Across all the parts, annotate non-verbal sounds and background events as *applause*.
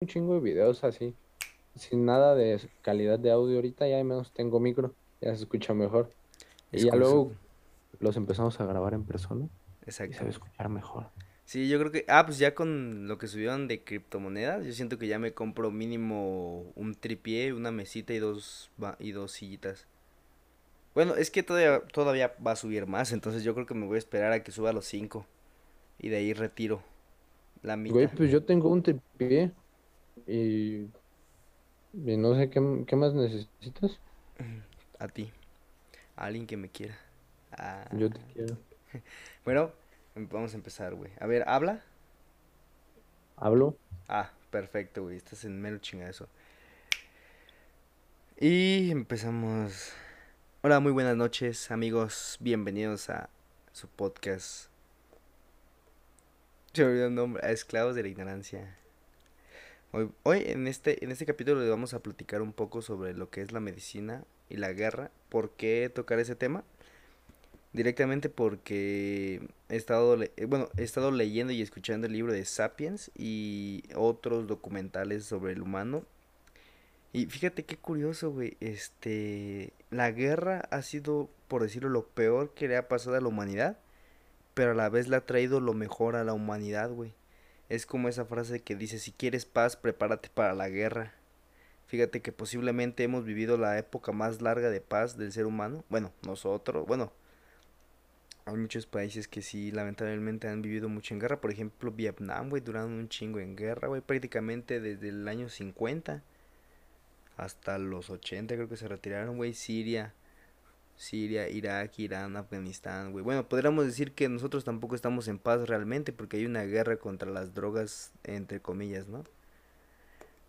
un chingo de videos así, sin nada de calidad de audio ahorita, ya al menos tengo micro, ya se escucha mejor. Es Y ya luego los empezamos a grabar en persona y se Exacto. va a escuchar mejor. Sí, yo creo que. Ah, pues ya con lo que subieron de criptomonedas, yo siento que ya me compro mínimo un tripié, una mesita y dos, y dos sillitas. Bueno, es que todavía, todavía va a subir más, entonces yo creo que me voy a esperar a que suba a los cinco. Y de ahí retiro la Güey, mitad. pues yo tengo un tripié y, y no sé qué, qué más necesitas. A ti. A alguien que me quiera. Yo te quiero. *laughs* Bueno, vamos a empezar, güey. A ver, ¿habla? Hablo. Ah, perfecto, güey. Estás en mero chingazo. Y empezamos. Hola, muy buenas noches, amigos. Bienvenidos a su podcast. Se me olvidó el nombre. A Esclavos de la Ignorancia. Hoy, hoy en este, en este capítulo le vamos a platicar un poco sobre lo que es la medicina y la guerra. ¿Por qué tocar ese tema? Directamente porque he estado, eh, bueno, he estado leyendo y escuchando el libro de Sapiens y otros documentales sobre el humano. Y fíjate qué curioso, güey. Este, la guerra ha sido, por decirlo, lo peor que le ha pasado a la humanidad, pero a la vez le ha traído lo mejor a la humanidad, güey. Es como esa frase que dice, si quieres paz, prepárate para la guerra. Fíjate que posiblemente hemos vivido la época más larga de paz del ser humano. Bueno, nosotros, bueno, hay muchos países que sí, lamentablemente han vivido mucho en guerra. Por ejemplo, Vietnam, güey, duraron un chingo en guerra, güey, prácticamente desde el año 50 hasta los 80 creo que se retiraron, güey. Siria, Siria, Irak, Irán, Afganistán, güey. Bueno, podríamos decir que nosotros tampoco estamos en paz realmente porque hay una guerra contra las drogas, entre comillas, ¿no?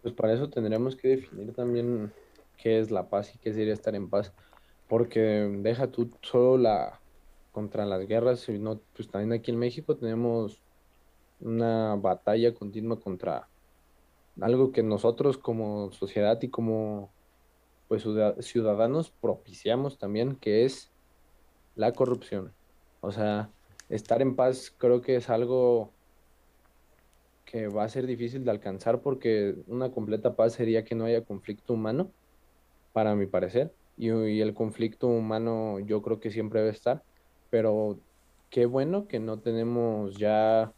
Pues para eso tendríamos que definir también qué es la paz y qué sería estar en paz. Porque deja tú solo la contra las guerras, sino pues también aquí en México tenemos una batalla continua contra algo que nosotros como sociedad y como pues ciuda- ciudadanos propiciamos también, que es la corrupción. O sea, estar en paz creo que es algo que va a ser difícil de alcanzar porque una completa paz sería que no haya conflicto humano, para mi parecer, y, y el conflicto humano yo creo que siempre debe estar, pero qué bueno que no tenemos ya,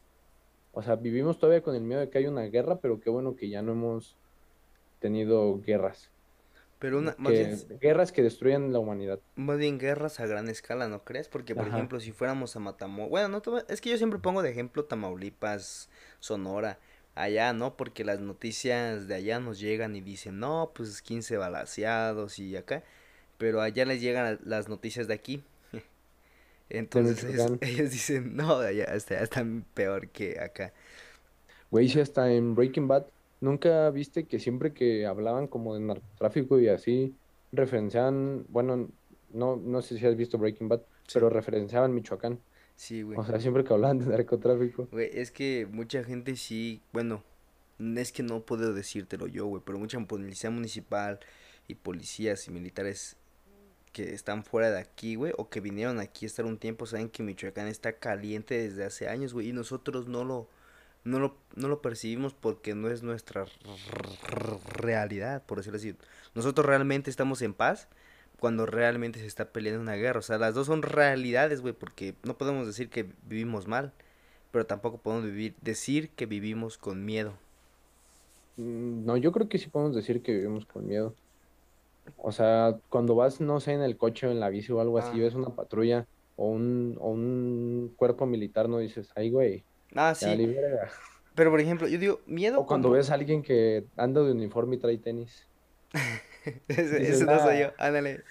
o sea, vivimos todavía con el miedo de que haya una guerra, pero qué bueno que ya no hemos tenido guerras, Pero una, más bien, guerras que destruyan la humanidad. más bien guerras a gran escala, ¿no crees? Porque, por Ajá. ejemplo, si fuéramos a Matamoros, bueno, no es que yo siempre pongo de ejemplo Tamaulipas, Sonora, allá, ¿no? Porque las noticias de allá nos llegan y dicen, no, pues 15 balaceados y acá, pero allá les llegan las noticias de aquí. *laughs* Entonces *laughs* ellos dicen, no, allá está, están peor que acá. Güey, si hasta en Breaking Bad, ¿nunca viste que siempre que hablaban como de narcotráfico y así, referenciaban, bueno, no, no sé si has visto Breaking Bad, Sí, pero referenciaban Michoacán. sí, güey. O sea, siempre que hablaban de narcotráfico. Güey, es que mucha gente sí, bueno, es que no puedo decírtelo yo, güey, pero mucha policía municipal y policías y militares que están fuera de aquí, güey, o que vinieron aquí a estar un tiempo, saben que Michoacán está caliente desde hace años, güey, y nosotros no lo, no lo, no lo percibimos porque no es nuestra realidad, por decirlo así. Nosotros realmente estamos en paz cuando realmente se está peleando una guerra, o sea, las dos son realidades, güey, porque no podemos decir que vivimos mal, pero tampoco podemos vivir, decir que vivimos con miedo. Mm, No, yo creo que sí podemos decir que vivimos con miedo. O sea, cuando vas, no sé, en el coche o en la bici o algo así, Ah, ves una patrulla o un, o un cuerpo militar, no dices, ay, güey, ah, sí, li verga". pero por ejemplo, yo digo, miedo O cuando ves a alguien que anda de uniforme y trae tenis, *laughs* Ese, dices, ese no soy yo, ándale,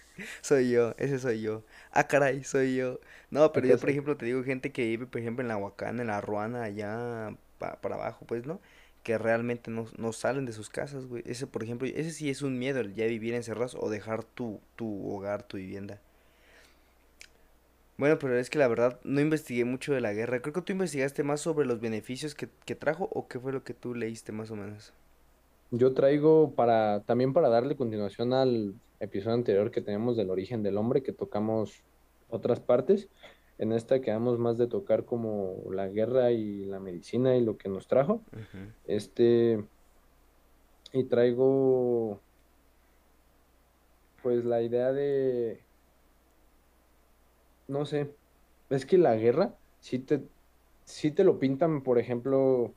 soy yo, ese soy yo. Ah, caray, soy yo. No, pero yo, por ejemplo, te digo gente que vive, por ejemplo, en la Huacán, en la Ruana, allá pa- para abajo, pues, ¿no? Que realmente no, no salen de sus casas, güey. Ese, por ejemplo, ese sí es un miedo, el ya vivir encerrados o dejar tu, tu hogar, tu vivienda. Bueno, pero es que la verdad no investigué mucho de la guerra. Creo que tú investigaste más sobre los beneficios que, que trajo o qué fue lo que tú leíste más o menos. Yo traigo para, también para darle continuación al episodio anterior que tenemos del origen del hombre, que tocamos otras partes. En esta quedamos más de tocar como la guerra y la medicina y lo que nos trajo. Este, y traigo pues la idea de, no sé, es que la guerra, si te, si te lo pintan, por ejemplo,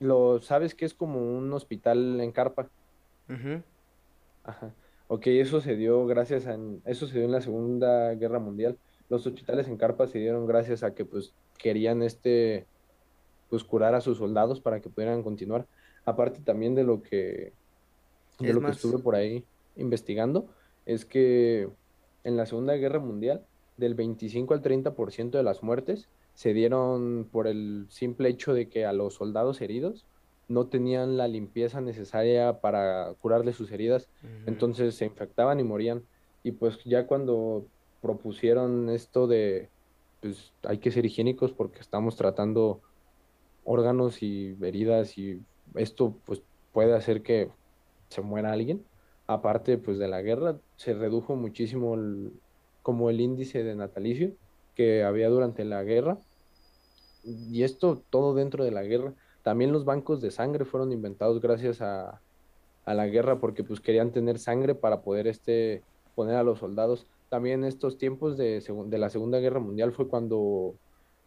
lo sabes que es como un hospital en carpa. Ujú, Ajá. Ok, eso se dio gracias a, eso se dio en la Segunda Guerra Mundial. Los hospitales en carpa se dieron gracias a que pues querían este, pues curar a sus soldados para que pudieran continuar. Aparte también de lo que, de Es lo que estuve por ahí investigando, es que en la Segunda Guerra Mundial, del 25 al 30% de las muertes se dieron por el simple hecho de que a los soldados heridos no tenían la limpieza necesaria para curarles sus heridas, entonces se infectaban y morían. Y pues ya cuando propusieron esto de, pues hay que ser higiénicos porque estamos tratando órganos y heridas y esto pues puede hacer que se muera alguien. Aparte pues de la guerra, se redujo muchísimo el- como el índice de natalicio que había durante la guerra y esto todo dentro de la guerra. También los bancos de sangre fueron inventados gracias a, a la guerra porque pues querían tener sangre para poder este, poner a los soldados. También estos tiempos de, de la Segunda Guerra Mundial fue cuando,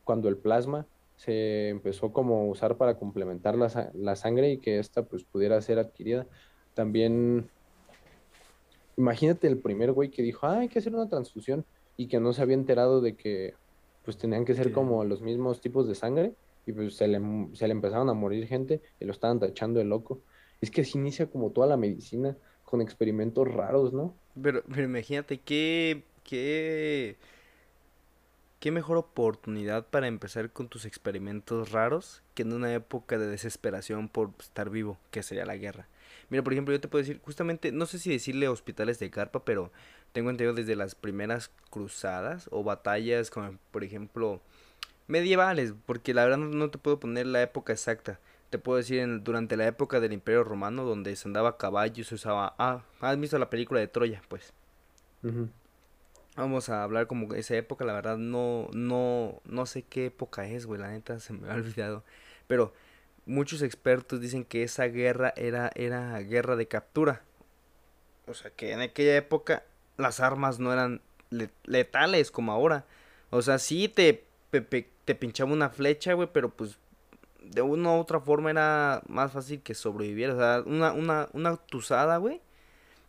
cuando el plasma se empezó como a usar para complementar la, la sangre y que ésta pues pudiera ser adquirida. También imagínate el primer güey que dijo, ah, hay que hacer una transfusión y que no se había enterado de que pues tenían que ser como los mismos tipos de sangre y pues se le, se le empezaron a morir gente y lo estaban tachando de loco. Es que así inicia como toda la medicina con experimentos raros, ¿no? Pero, pero imagínate qué, qué, qué mejor oportunidad para empezar con tus experimentos raros que en una época de desesperación por estar vivo, que sería la guerra. Mira, por ejemplo, yo te puedo decir, justamente, no sé si decirle hospitales de carpa, pero tengo entendido desde las primeras cruzadas o batallas, como por ejemplo, medievales, porque la verdad no, te puedo poner la época exacta. Te puedo decir en- durante la época del Imperio Romano, donde se andaba a caballo y se usaba... Ah, ¿has visto la película de Troya? Pues. Ujú. Vamos a hablar como esa época, la verdad no, no, no sé qué época es, güey, la neta se me ha olvidado. Pero muchos expertos dicen que esa guerra era, era guerra de captura. O sea, que en aquella época las armas no eran le- letales como ahora. O sea, sí te, pe- te pinchaba una flecha, güey, pero pues de una u otra forma era más fácil que sobrevivir. O sea, una, una, una tusada, güey.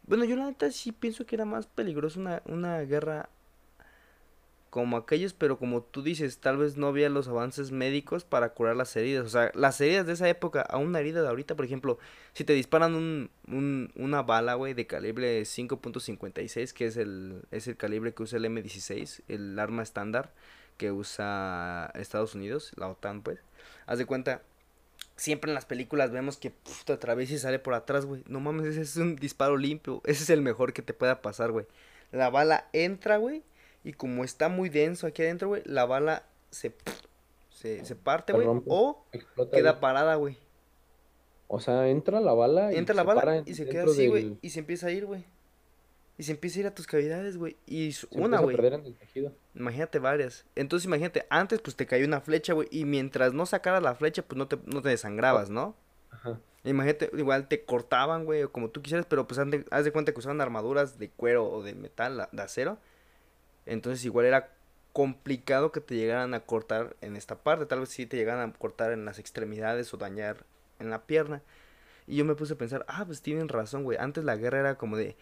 Bueno, yo la neta sí pienso que era más peligroso una, una guerra como aquellos, pero como tú dices, tal vez no había los avances médicos para curar las heridas. O sea, las heridas de esa época a una herida de ahorita, por ejemplo, si te disparan un, un- una bala, güey, de calibre 5.56, que es el, es el calibre que usa el M16, el arma estándar que usa Estados Unidos, la OTAN, pues. Haz de cuenta, siempre en las películas vemos que puf, te y sale por atrás, güey. No mames, ese es un disparo limpio. Ese es el mejor que te pueda pasar, güey. La bala entra, güey. Y como está muy denso aquí adentro, güey, la bala se, se, se parte, güey. O explota queda parada, güey. O sea, entra la bala y Entra la se bala y se queda así, güey. del... Y se empieza a ir, güey. Y se empieza a ir a tus cavidades, güey. Y Se una, güey. Imagínate varias. Entonces imagínate, antes pues te cayó una flecha, güey. Y mientras no sacaras la flecha, pues no te, no te desangrabas, ¿no? Ajá. Imagínate, igual te cortaban, güey, o como tú quisieras, pero pues haz de, haz de cuenta que usaban armaduras de cuero o de metal, de acero. Entonces igual era complicado que te llegaran a cortar en esta parte. Tal vez sí te llegaran a cortar en las extremidades o dañar en la pierna. Y yo me puse a pensar, ah, pues tienen razón, güey. Antes la guerra era como de,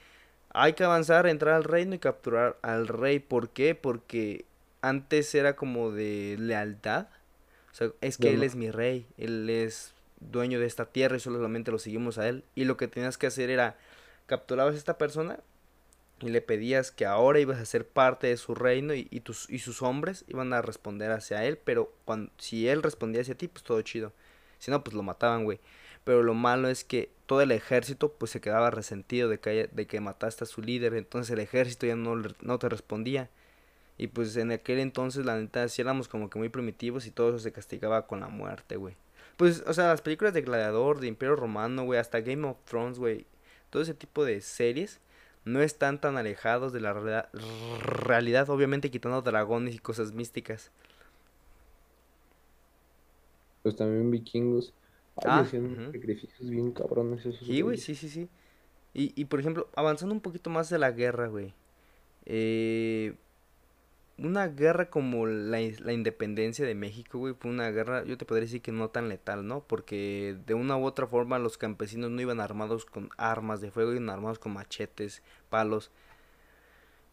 hay que avanzar, entrar al reino y capturar al rey. ¿Por qué? Porque antes era como de lealtad. O sea, es que él es mi rey, él es dueño de esta tierra y solamente lo seguimos a él. Y lo que tenías que hacer era capturabas a esta persona y le pedías que ahora ibas a ser parte de su reino y, y tus, y sus hombres iban a responder hacia él, pero cuando, si él respondía hacia ti, pues todo chido. Si no, pues lo mataban, güey. Pero lo malo es que todo el ejército pues se quedaba resentido de que, de que mataste a su líder, entonces el ejército ya no, no te respondía. Y pues en aquel entonces, la neta, sí éramos como que muy primitivos y todo eso se castigaba con la muerte, güey. Pues, o sea, las películas de Gladiador, de Imperio Romano, güey, hasta Game of Thrones, güey, todo ese tipo de series no están tan alejados de la realidad, realidad obviamente quitando dragones y cosas místicas. Pues también vikingos. Ay, Ah, hacían sacrificios bien cabrones esos Sí, güey, sí, sí, sí. Y, y por ejemplo, avanzando un poquito más de la guerra, güey. Eh, una guerra como la, la independencia de México, güey, fue una guerra, yo te podría decir que no tan letal, ¿no? Porque de una u otra forma los campesinos no iban armados con armas de fuego, iban armados con machetes, palos.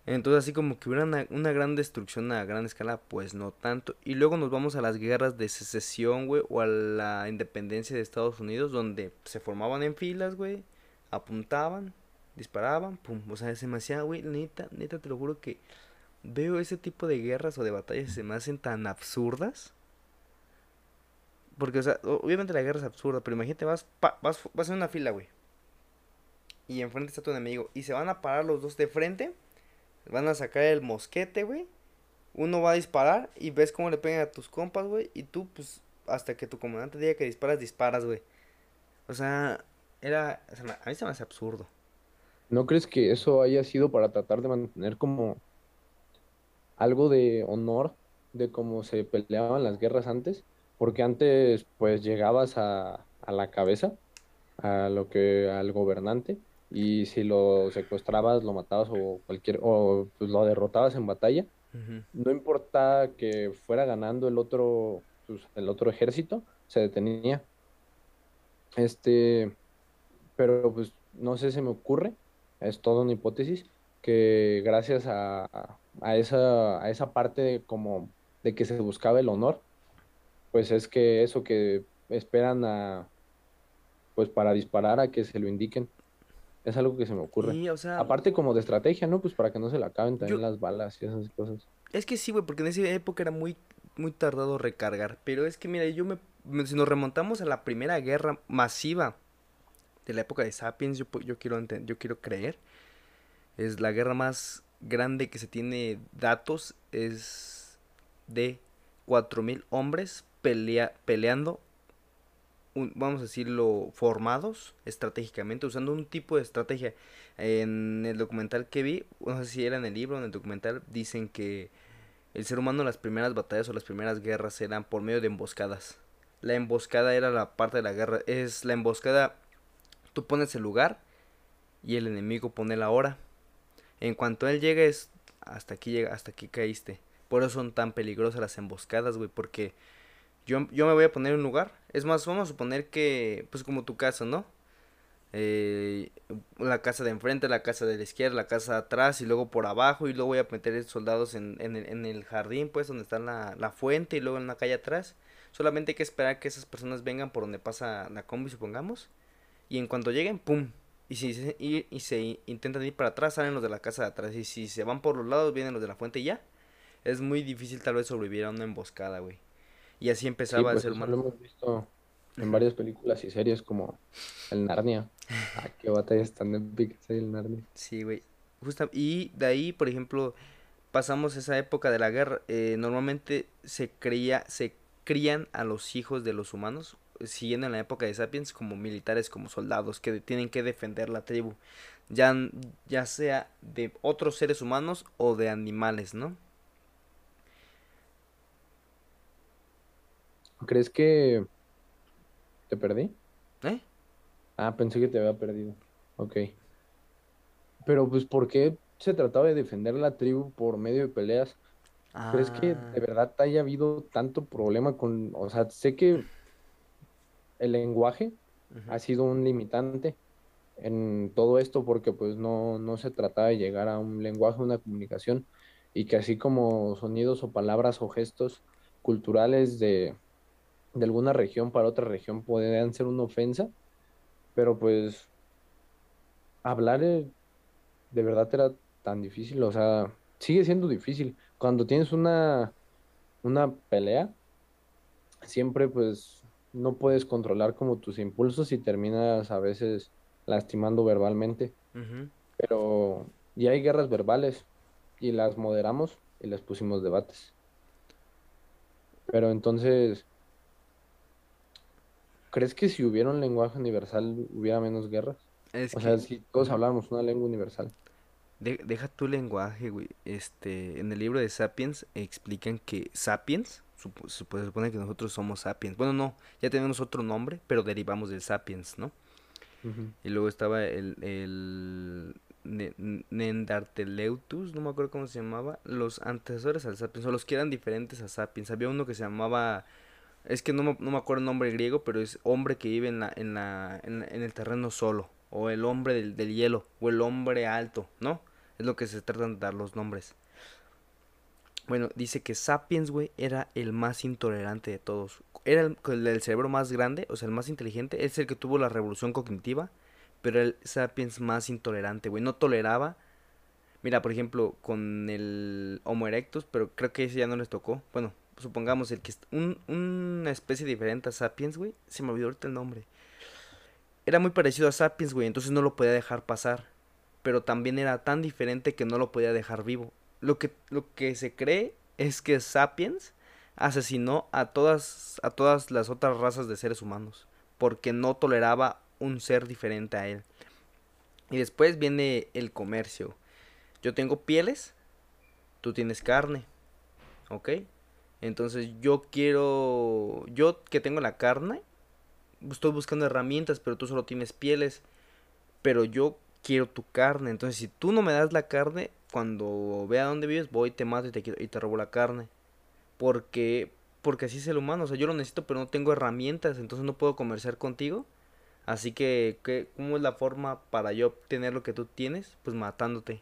Entonces así como que hubiera una, una gran destrucción a gran escala, pues no tanto. Y luego nos vamos a las guerras de secesión, güey, o a la independencia de Estados Unidos, donde se formaban en filas, güey, apuntaban, disparaban, pum. O sea, se me hacía, güey, neta, neta, te lo juro que veo ese tipo de guerras o de batallas y se me hacen tan absurdas. Porque, o sea, obviamente la guerra es absurda, pero imagínate, vas, pa- vas, vas en una fila, güey. Y enfrente está tu enemigo. Y se van a parar los dos de frente. Van a sacar el mosquete, güey. Uno va a disparar y ves cómo le pegan a tus compas, güey. Y tú, pues, hasta que tu comandante diga que disparas, disparas, güey. O sea, era... a mí se me hace absurdo. ¿No crees que eso haya sido para tratar de mantener como algo de honor de cómo se peleaban las guerras antes? Porque antes, pues, llegabas a, a la cabeza, a lo que, al gobernante, y si lo secuestrabas, lo matabas o cualquier, o pues, lo derrotabas en batalla, no importa que fuera ganando el otro, pues, el otro ejército, se detenía. Este, pero pues no sé, se me ocurre, es toda una hipótesis, que gracias a, a esa, a esa parte de como de que se buscaba el honor, pues es que eso que esperan a, pues para disparar a que se lo indiquen, es algo que se me ocurre. Y, o sea, Aparte como de estrategia, ¿no? Pues para que no se le acaben también yo... las balas y esas cosas. Es que sí, güey, porque en esa época era muy, muy tardado recargar. Pero es que, mira, yo me... me- Si nos remontamos a la primera guerra masiva de la época de Sapiens, yo, yo quiero yo quiero creer, es la guerra más grande que se tiene datos, es de 4.000 hombres pelea, peleando, vamos a decirlo, formados estratégicamente, usando un tipo de estrategia. En el documental que vi, no sé si era en el libro en el documental, dicen que el ser humano en las primeras batallas o las primeras guerras eran por medio de emboscadas. La emboscada era la parte de la guerra. Es la emboscada, tú pones el lugar y el enemigo pone la hora. En cuanto él llega es hasta aquí llega, hasta aquí caíste. Por eso son tan peligrosas las emboscadas, güey, porque yo, yo me voy a poner en un lugar. Es más, vamos a suponer que, pues como tu casa, ¿no? Eh, la casa de enfrente, la casa de la izquierda, la casa de atrás y luego por abajo y luego voy a meter soldados en, en, el, en el jardín, pues donde está la, la fuente y luego en la calle atrás. Solamente hay que esperar que esas personas vengan por donde pasa la combi, supongamos. Y en cuanto lleguen, ¡pum! Y si se, y, y se intentan ir para atrás, salen los de la casa de atrás. Y si se van por los lados, vienen los de la fuente y ya. Es muy difícil tal vez sobrevivir a una emboscada, güey. Y así Sí, empezaba el pues ser eso lo humano. hemos visto en varias películas y series como el Narnia. Ah, qué batallas tan épicas hay el Narnia. Sí, güey. Justa- y de ahí, por ejemplo, pasamos esa época de la guerra. eh, normalmente se creía, se crían a los hijos de los humanos, siguiendo en la época de Sapiens, como militares, como soldados, que tienen que defender la tribu. Ya, ya sea de otros seres humanos o de animales, ¿no? ¿Crees que te perdí? ¿Eh? Ah, pensé que te había perdido. Ok. Pero pues, ¿por qué se trataba de defender la tribu por medio de peleas? ¿Crees que de Ah, verdad haya habido tanto problema con... O sea, sé que el lenguaje ha sido un limitante en todo esto porque pues no, no se trataba de llegar a un lenguaje, una comunicación y que así como sonidos o palabras o gestos culturales de, de alguna región para otra región podrían ser una ofensa, pero pues hablar eh, de verdad era tan difícil, o sea, sigue siendo difícil. Cuando tienes una, una pelea, siempre pues no puedes controlar como tus impulsos y terminas a veces lastimando verbalmente, pero ya hay guerras verbales y las moderamos y les pusimos debates. Pero entonces, ¿crees que si hubiera un lenguaje universal hubiera menos guerras? Es O sea, si todos habláramos una lengua universal. De- deja tu lenguaje, güey. Este, en el libro de Sapiens explican que Sapiens se supone que nosotros somos sapiens. Bueno, no, ya tenemos otro nombre, pero derivamos del sapiens, ¿no? Y luego estaba el, el Nendarteleutus, no me acuerdo cómo se llamaba, los antecesores al sapiens, o los que eran diferentes a sapiens. Había uno que se llamaba, es que no me, no me acuerdo el nombre griego, pero es hombre que vive en, la, en, la, en, el terreno solo, o el hombre del, del, hielo, o el hombre alto, ¿no? Es lo que se tratan de dar los nombres. Bueno, dice que Sapiens, güey, era el más intolerante de todos. Era el, el, cerebro más grande, o sea, el más inteligente. Es el que tuvo la revolución cognitiva pero el Sapiens más intolerante, güey. No toleraba. Mira, por ejemplo, con el Homo erectus, pero creo que ese ya no les tocó. Bueno, supongamos el que un, una especie diferente a Sapiens, güey. Se me olvidó ahorita el nombre. Era muy parecido a Sapiens, güey, entonces no lo podía dejar pasar. Pero también era tan diferente que no lo podía dejar vivo. Lo que, lo que se cree es que Sapiens asesinó a todas, a todas las otras razas de seres humanos. Porque no toleraba un ser diferente a él. Y después viene el comercio. Yo tengo pieles, tú tienes carne. ¿Ok? Entonces yo quiero, yo que tengo la carne, estoy buscando herramientas, pero tú solo tienes pieles. Pero yo quiero tu carne. Entonces si tú no me das la carne, cuando vea dónde vives, voy, te mato y te, y te robo la carne. Porque, porque así es el humano. O sea, yo lo necesito, pero no tengo herramientas. Entonces no puedo comerciar contigo. Así que, ¿qué, ¿cómo es la forma para yo obtener lo que tú tienes? Pues matándote.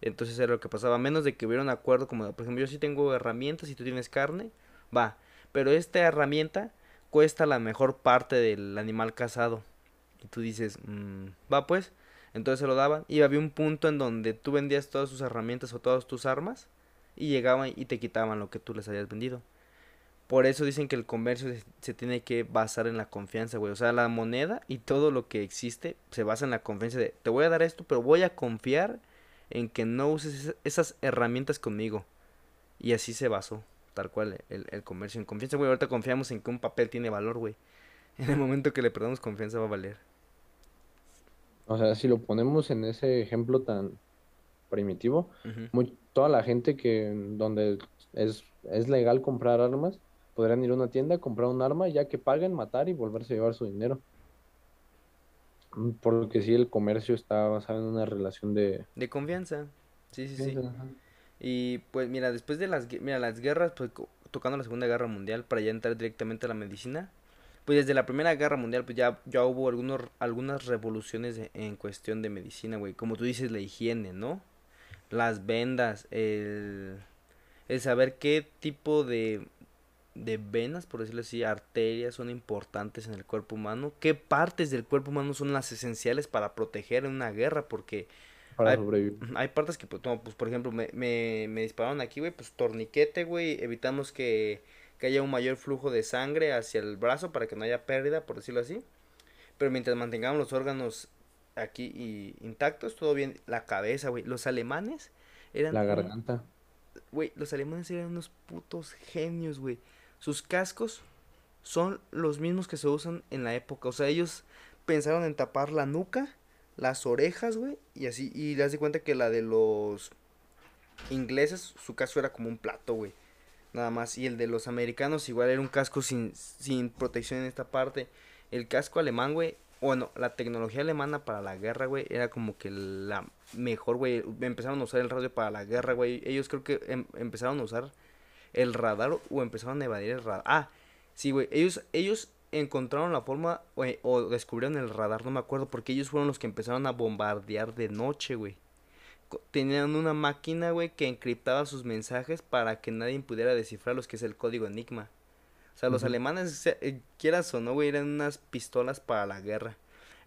Entonces era lo que pasaba. A menos de que hubiera un acuerdo como, por ejemplo, yo sí tengo herramientas y tú tienes carne, va. Pero esta herramienta cuesta la mejor parte del animal cazado. Y tú dices, mmm, va pues. Entonces se lo daban. Y había un punto en donde tú vendías todas tus herramientas o todas tus armas. Y llegaban y te quitaban lo que tú les habías vendido. Por eso dicen que el comercio se, tiene que basar en la confianza, güey. O sea, la moneda y todo lo que existe se basa en la confianza de, te voy a dar esto, pero voy a confiar en que no uses esas herramientas conmigo. Y así se basó, tal cual, el, comercio en confianza, güey. Ahorita confiamos en que un papel tiene valor, güey. En el momento que le perdamos confianza va a valer. O sea, si lo ponemos en ese ejemplo tan primitivo, toda la gente que donde es, es legal comprar armas, podrían ir a una tienda, comprar un arma, ya que paguen, matar y volverse a llevar su dinero. Mm, porque si el comercio está basado en una relación de... De confianza. Sí, sí, sí. Y pues mira, después de las, mira, las guerras, pues tocando la Segunda Guerra Mundial, para ya entrar directamente a la medicina, pues desde la Primera Guerra Mundial, pues ya, ya hubo algunos, algunas revoluciones en cuestión de medicina, güey. Como tú dices, la higiene, ¿no? Las vendas, el, el saber qué tipo de, de venas, por decirlo así, arterias son importantes en el cuerpo humano. ¿Qué partes del cuerpo humano son las esenciales para proteger en una guerra? Porque hay, hay, partes que, pues, pues por ejemplo, me, me, me dispararon aquí, güey, pues torniquete, güey, evitamos que, que haya un mayor flujo de sangre hacia el brazo para que no haya pérdida, por decirlo así. Pero mientras mantengamos los órganos aquí y intactos, todo bien. La cabeza, güey. Los alemanes eran... La garganta. Güey, los alemanes eran unos putos genios, güey. Sus cascos son los mismos que se usan en la época. O sea, ellos pensaron en tapar la nuca, las orejas, güey, y así. Y le das de cuenta que la de los ingleses, su casco era como un plato, güey. Nada más. Y el de los americanos igual era un casco sin, sin protección en esta parte. El casco alemán, güey. Bueno, la tecnología alemana para la guerra, güey, era como que la mejor, güey. Empezaron a usar el radio para la guerra, güey. Ellos creo que em, empezaron a usar el radar o empezaron a evadir el radar. Ah, sí, güey. Ellos, ellos encontraron la forma o, descubrieron el radar, no me acuerdo, porque ellos fueron los que empezaron a bombardear de noche, güey. Tenían una máquina, güey, que encriptaba sus mensajes para que nadie pudiera descifrarlos, que es el código Enigma. O sea, los alemanes, eh, quieras o no, güey, eran unas pistolas para la guerra.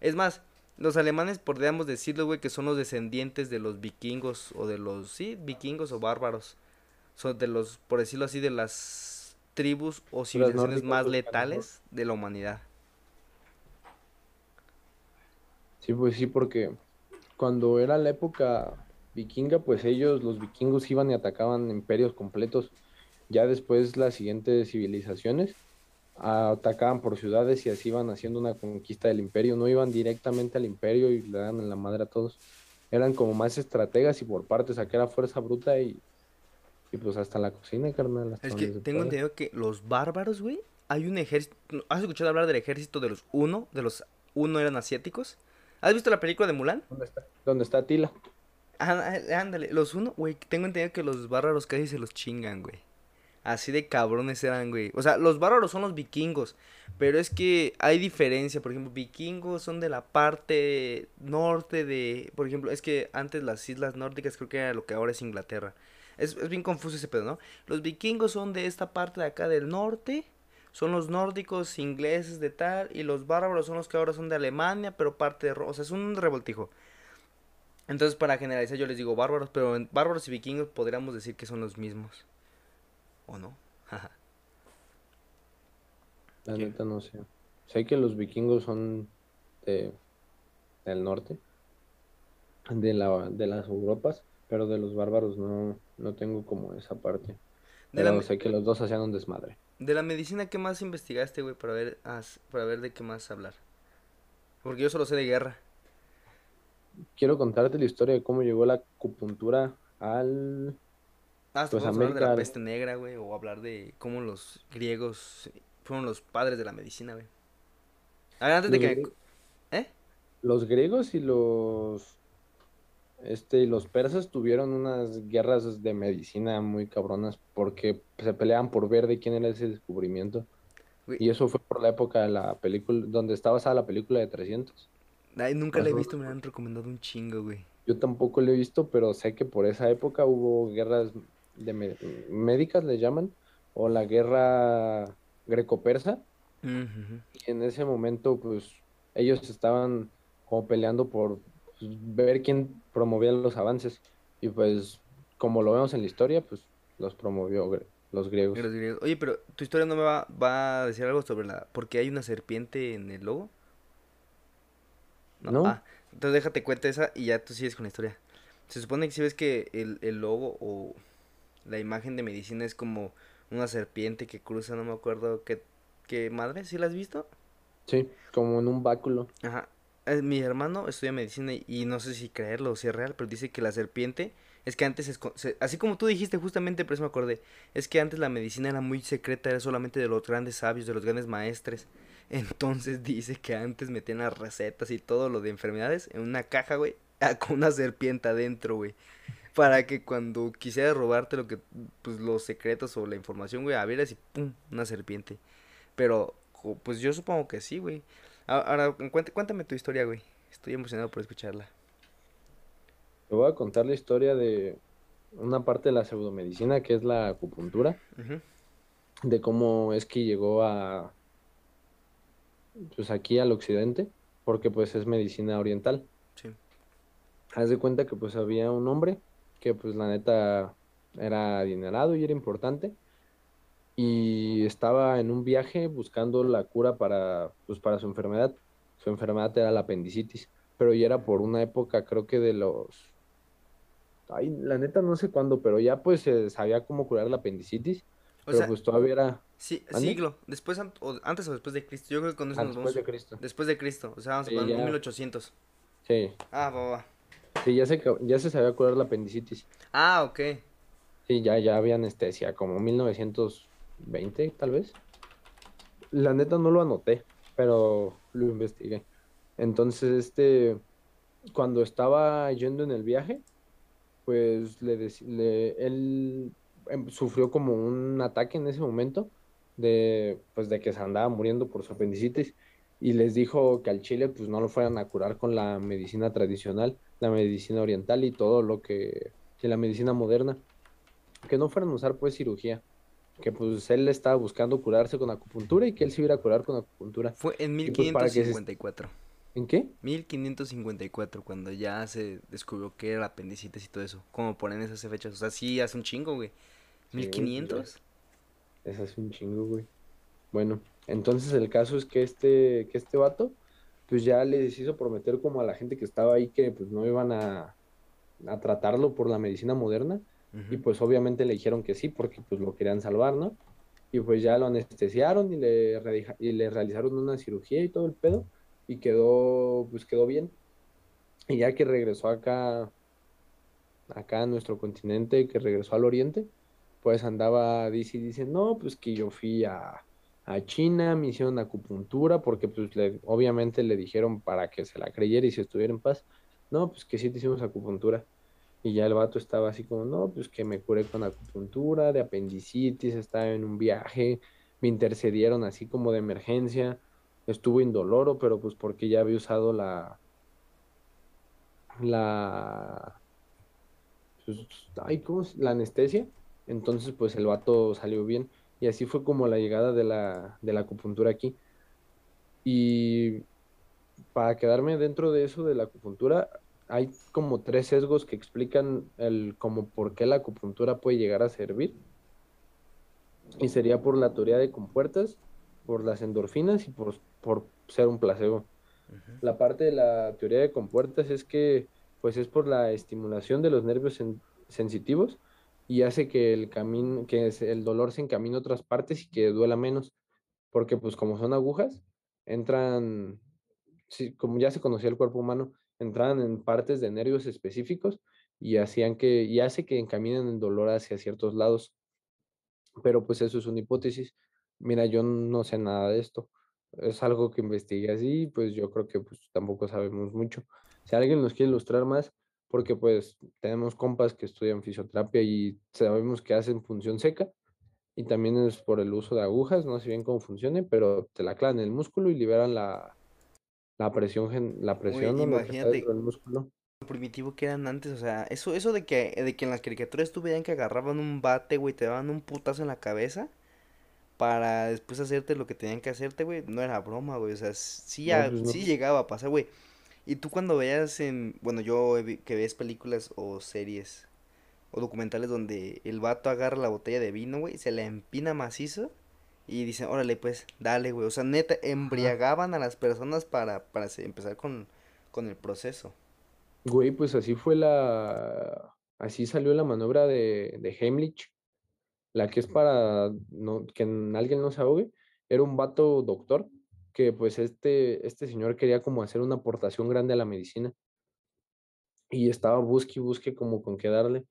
Es más, los alemanes podríamos decirlo, güey, que son los descendientes de los vikingos o de los, sí, vikingos o bárbaros son de los, por decirlo así, de las tribus o civilizaciones más letales de la humanidad. Sí, pues sí, porque cuando era la época vikinga, pues ellos, los vikingos, iban y atacaban imperios completos. Ya después las siguientes civilizaciones atacaban por ciudades y así iban haciendo una conquista del imperio. No iban directamente al imperio y le daban en la madre a todos. Eran como más estrategas y por partes, que era fuerza bruta y Y pues hasta la cocina, carnal. hasta Es que tengo entendido que los bárbaros, güey, hay un ejército. ¿Has escuchado hablar del ejército de los uno? De los uno eran asiáticos. ¿Has visto la película de Mulan? ¿Dónde está? ¿Dónde está Tila? Ándale, los uno, güey, tengo entendido que los bárbaros casi se los chingan, güey. Así de cabrones eran, güey. O sea, los bárbaros son los vikingos. Pero es que hay diferencia. Por ejemplo, vikingos son de la parte norte de. Por ejemplo, es que antes las islas nórdicas creo que era lo que ahora es Inglaterra. Es, es bien confuso ese pedo, ¿no? Los vikingos son de esta parte de acá del norte. Son los nórdicos ingleses de tal. Y los bárbaros son los que ahora son de Alemania, pero parte de. O sea, es un revoltijo. Entonces, para generalizar, yo les digo bárbaros, pero en bárbaros y vikingos podríamos decir que son los mismos. ¿O no? La ¿Qué? neta no sé. Sé que los vikingos son de, del norte, de la, de las Europas, pero de los bárbaros no, no tengo como esa parte. De la, Pero sé que los dos hacían un desmadre. de la medicina, ¿qué más investigaste, güey, para ver, para ver de qué más hablar? Porque yo solo sé de guerra. Quiero contarte la historia de cómo llegó la acupuntura al... Ah, Pues hablar de la peste negra, güey, o hablar de cómo los griegos fueron los padres de la medicina, güey. A ver, antes de que... ¿Eh? los griegos y los... Este, y los persas tuvieron unas guerras de medicina muy cabronas porque se peleaban por ver de quién era ese descubrimiento. Güey, Y eso fue por la época de la película, donde está basada la película de 300. Ay, nunca la he visto, me la han recomendado un chingo, güey. Yo tampoco lo he visto, pero sé que por esa época hubo guerras de médicas, le llaman, o la guerra greco-persa. Y en ese momento, pues, ellos estaban como peleando por pues, ver quién promovía los avances. Y pues, como lo vemos en la historia, pues, los promovió los griegos. Y los griegos. Oye, pero tu historia no me va, va a decir algo sobre la... ¿Por qué hay una serpiente en el logo? No. ¿No? Ah, entonces déjate cuenta esa y ya tú sigues con la historia. Se supone que si ves que el, el logo o la imagen de medicina es como una serpiente que cruza, no me acuerdo qué, qué madre, ¿sí la has visto? Sí, como en un báculo. Ajá. Mi hermano estudia medicina y, y no sé si creerlo o si es real, pero dice que la serpiente es que antes, se- así como tú dijiste justamente, por eso me acordé, es que antes la medicina era muy secreta, era solamente de los grandes sabios, de los grandes maestres. Entonces *laughs* dice que antes metían las recetas y todo lo de enfermedades en una caja, güey, *laughs* ah, con una serpiente adentro, güey. Para que cuando quisieras robarte lo que, pues los secretos o la información, güey, abrieras y pum, una serpiente. Pero, pues yo supongo que sí, güey. Ahora, cuént- cuéntame tu historia, güey. Estoy emocionado por escucharla. Te voy a contar la historia de una parte de la pseudomedicina, que es la acupuntura, de cómo es que llegó a, pues aquí al occidente, porque pues es medicina oriental. Sí. Haz de cuenta que pues había un hombre que pues la neta era adinerado y era importante y estaba en un viaje buscando la cura para pues para su enfermedad. Su enfermedad era la apendicitis, pero ya era por una época creo que de los Ay, la neta no sé cuándo, pero ya pues se sabía cómo curar la apendicitis, O pero sea, pues todavía era sí, siglo. Después, o antes o después de Cristo. Yo creo que con eso ah, nos después de vamos. Cristo. Después de Cristo. O sea, vamos a poner ya. 1800. Sí, Ah, va, va. sí, ya se, ya se sabía curar la apendicitis. Ah, ok. Sí, ya, ya había anestesia, como 1920 tal vez. La neta no lo anoté, pero lo investigué. Entonces, este, cuando estaba yendo en el viaje, pues le, le- él sufrió como un ataque en ese momento de, pues de que se andaba muriendo por su apendicitis y les dijo que al chile pues no lo fueran a curar con la medicina tradicional, la medicina oriental y todo lo que, que la medicina moderna, que no fueran a usar pues cirugía, que pues él estaba buscando curarse con acupuntura y que él se iba a curar con acupuntura. Fue en Y pues se- 1554. ¿En qué? 1554, cuando ya se descubrió que era apendicitis y todo eso. Como ponen esas fechas. O sea, sí, hace un chingo, güey. Sí, güey, pues, 1500. Es un chingo, güey. Bueno, entonces el caso es que este, que este vato, pues ya les hizo prometer como a la gente que estaba ahí que pues no iban a, a tratarlo por la medicina moderna. Y pues obviamente le dijeron que sí, porque pues lo querían salvar, ¿no? Y pues ya lo anestesiaron y le, y le realizaron una cirugía y todo el pedo. Y quedó, pues quedó bien. Y ya que regresó acá, acá a nuestro continente, que regresó al oriente, pues andaba, dice, dice, no, pues que yo fui a, a China, me hicieron acupuntura, porque pues le, obviamente le dijeron para que se la creyera y se estuviera en paz. No, pues que sí te hicimos acupuntura. Y ya el vato estaba así como, no, pues que me curé con acupuntura, de apendicitis, estaba en un viaje, me intercedieron así como de emergencia, estuvo indoloro, pero pues porque ya había usado la, la, pues, ay, ¿cómo es? La anestesia. Entonces, pues el vato salió bien. Y así fue como la llegada de la, de la acupuntura aquí. Y para quedarme dentro de eso de la acupuntura, hay como tres sesgos que explican el como por qué la acupuntura puede llegar a servir. Y sería por la teoría de compuertas, por las endorfinas y por, por ser un placebo. La parte de la teoría de compuertas es que pues es por la estimulación de los nervios sensitivos y hace que el camino, que el dolor se encamine a otras partes y que duela menos, porque pues como son agujas, entran, como ya se conocía el cuerpo humano, entraban en partes de nervios específicos y hacían que, y hace que encaminen el dolor hacia ciertos lados. Pero pues eso es una hipótesis. Mira, yo no sé nada de esto. Es algo que investigué así, pues yo creo que pues tampoco sabemos mucho. Si alguien nos quiere ilustrar más, porque pues tenemos compas que estudian fisioterapia y sabemos que hacen función seca y también es por el uso de agujas, no sé bien cómo funcione, pero te la clavan en el músculo y liberan la, la presión, la presión imagínate del músculo. Lo primitivo que eran antes, o sea, eso, eso de que, de que en las caricaturas tú veían que agarraban un bate, güey, te daban un putazo en la cabeza para después hacerte lo que tenían que hacerte, güey, no era broma, güey, o sea, sí, pues sí llegaba a pasar, güey. Y tú cuando veas en, bueno, yo que ves películas o series o documentales donde el vato agarra la botella de vino, güey, se la empina macizo y dicen, órale, pues, dale, güey. O sea, neta, embriagaban a las personas para, para empezar con, con el proceso. Güey, pues así fue la... Así salió la maniobra de, de Heimlich, la que es para no, que alguien no se ahogue. Era un vato doctor que pues este, este señor quería como hacer una aportación grande a la medicina y estaba busque y busque como con qué darle.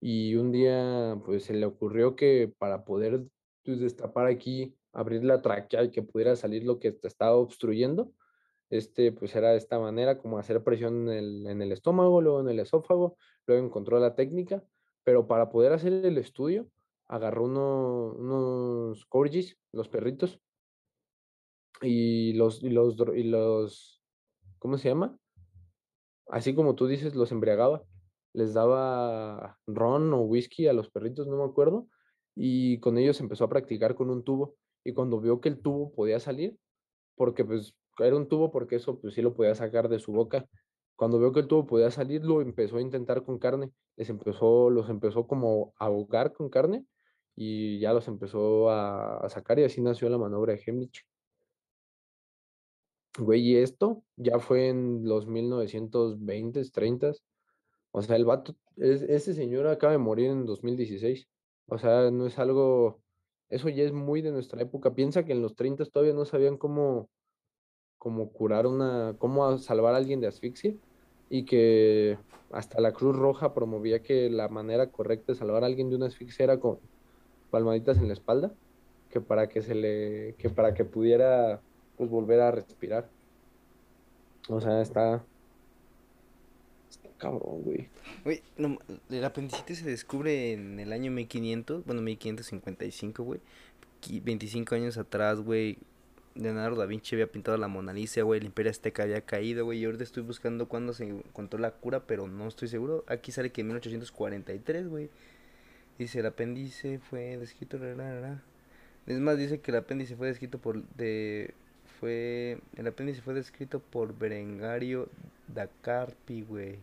Y un día pues se le ocurrió que para poder pues, destapar aquí, abrir la tráquea y que pudiera salir lo que te estaba obstruyendo, este pues era de esta manera, como hacer presión en el, en el estómago, luego en el esófago, luego encontró la técnica, pero para poder hacer el estudio, agarró uno, unos corgis, los perritos, y los, y los, y los, ¿cómo se llama? Así como tú dices, los embriagaba. Les daba ron o whisky a los perritos, no me acuerdo, y con ellos empezó a practicar con un tubo. Y cuando vio que el tubo podía salir, porque pues era un tubo porque eso pues sí lo podía sacar de su boca. Cuando vio que el tubo podía salir, lo empezó a intentar con carne. Les empezó, los empezó como a ahogar con carne y ya los empezó a, sacar y así nació la maniobra de Hemlich. Güey, y esto ya fue en los 1920, 30. O sea, el vato, ese señor acaba de morir en 2016. O sea, no es algo, eso ya es muy de nuestra época. Piensa que en los 30 todavía no sabían cómo, cómo curar una, cómo salvar a alguien de asfixia y que hasta la Cruz Roja promovía que la manera correcta de salvar a alguien de una asfixia era con palmaditas en la espalda, que para que se le, que para que pudiera pues volver a respirar. O sea, está. Está cabrón, güey. Güey, el apendicitis se descubre en el año 1500, bueno, 1555, güey. 25 años atrás, güey. Leonardo da Vinci había pintado la Mona Lisa, güey. El Imperio Azteca había caído, güey. Y ahorita estoy buscando cuándo se encontró la cura, pero no estoy seguro. Aquí sale que en 1843, güey. Dice, el apéndice fue descrito... Es más, dice que el apéndice fue descrito por... de fue el apéndice fue descrito por Berengario da Carpi, güey.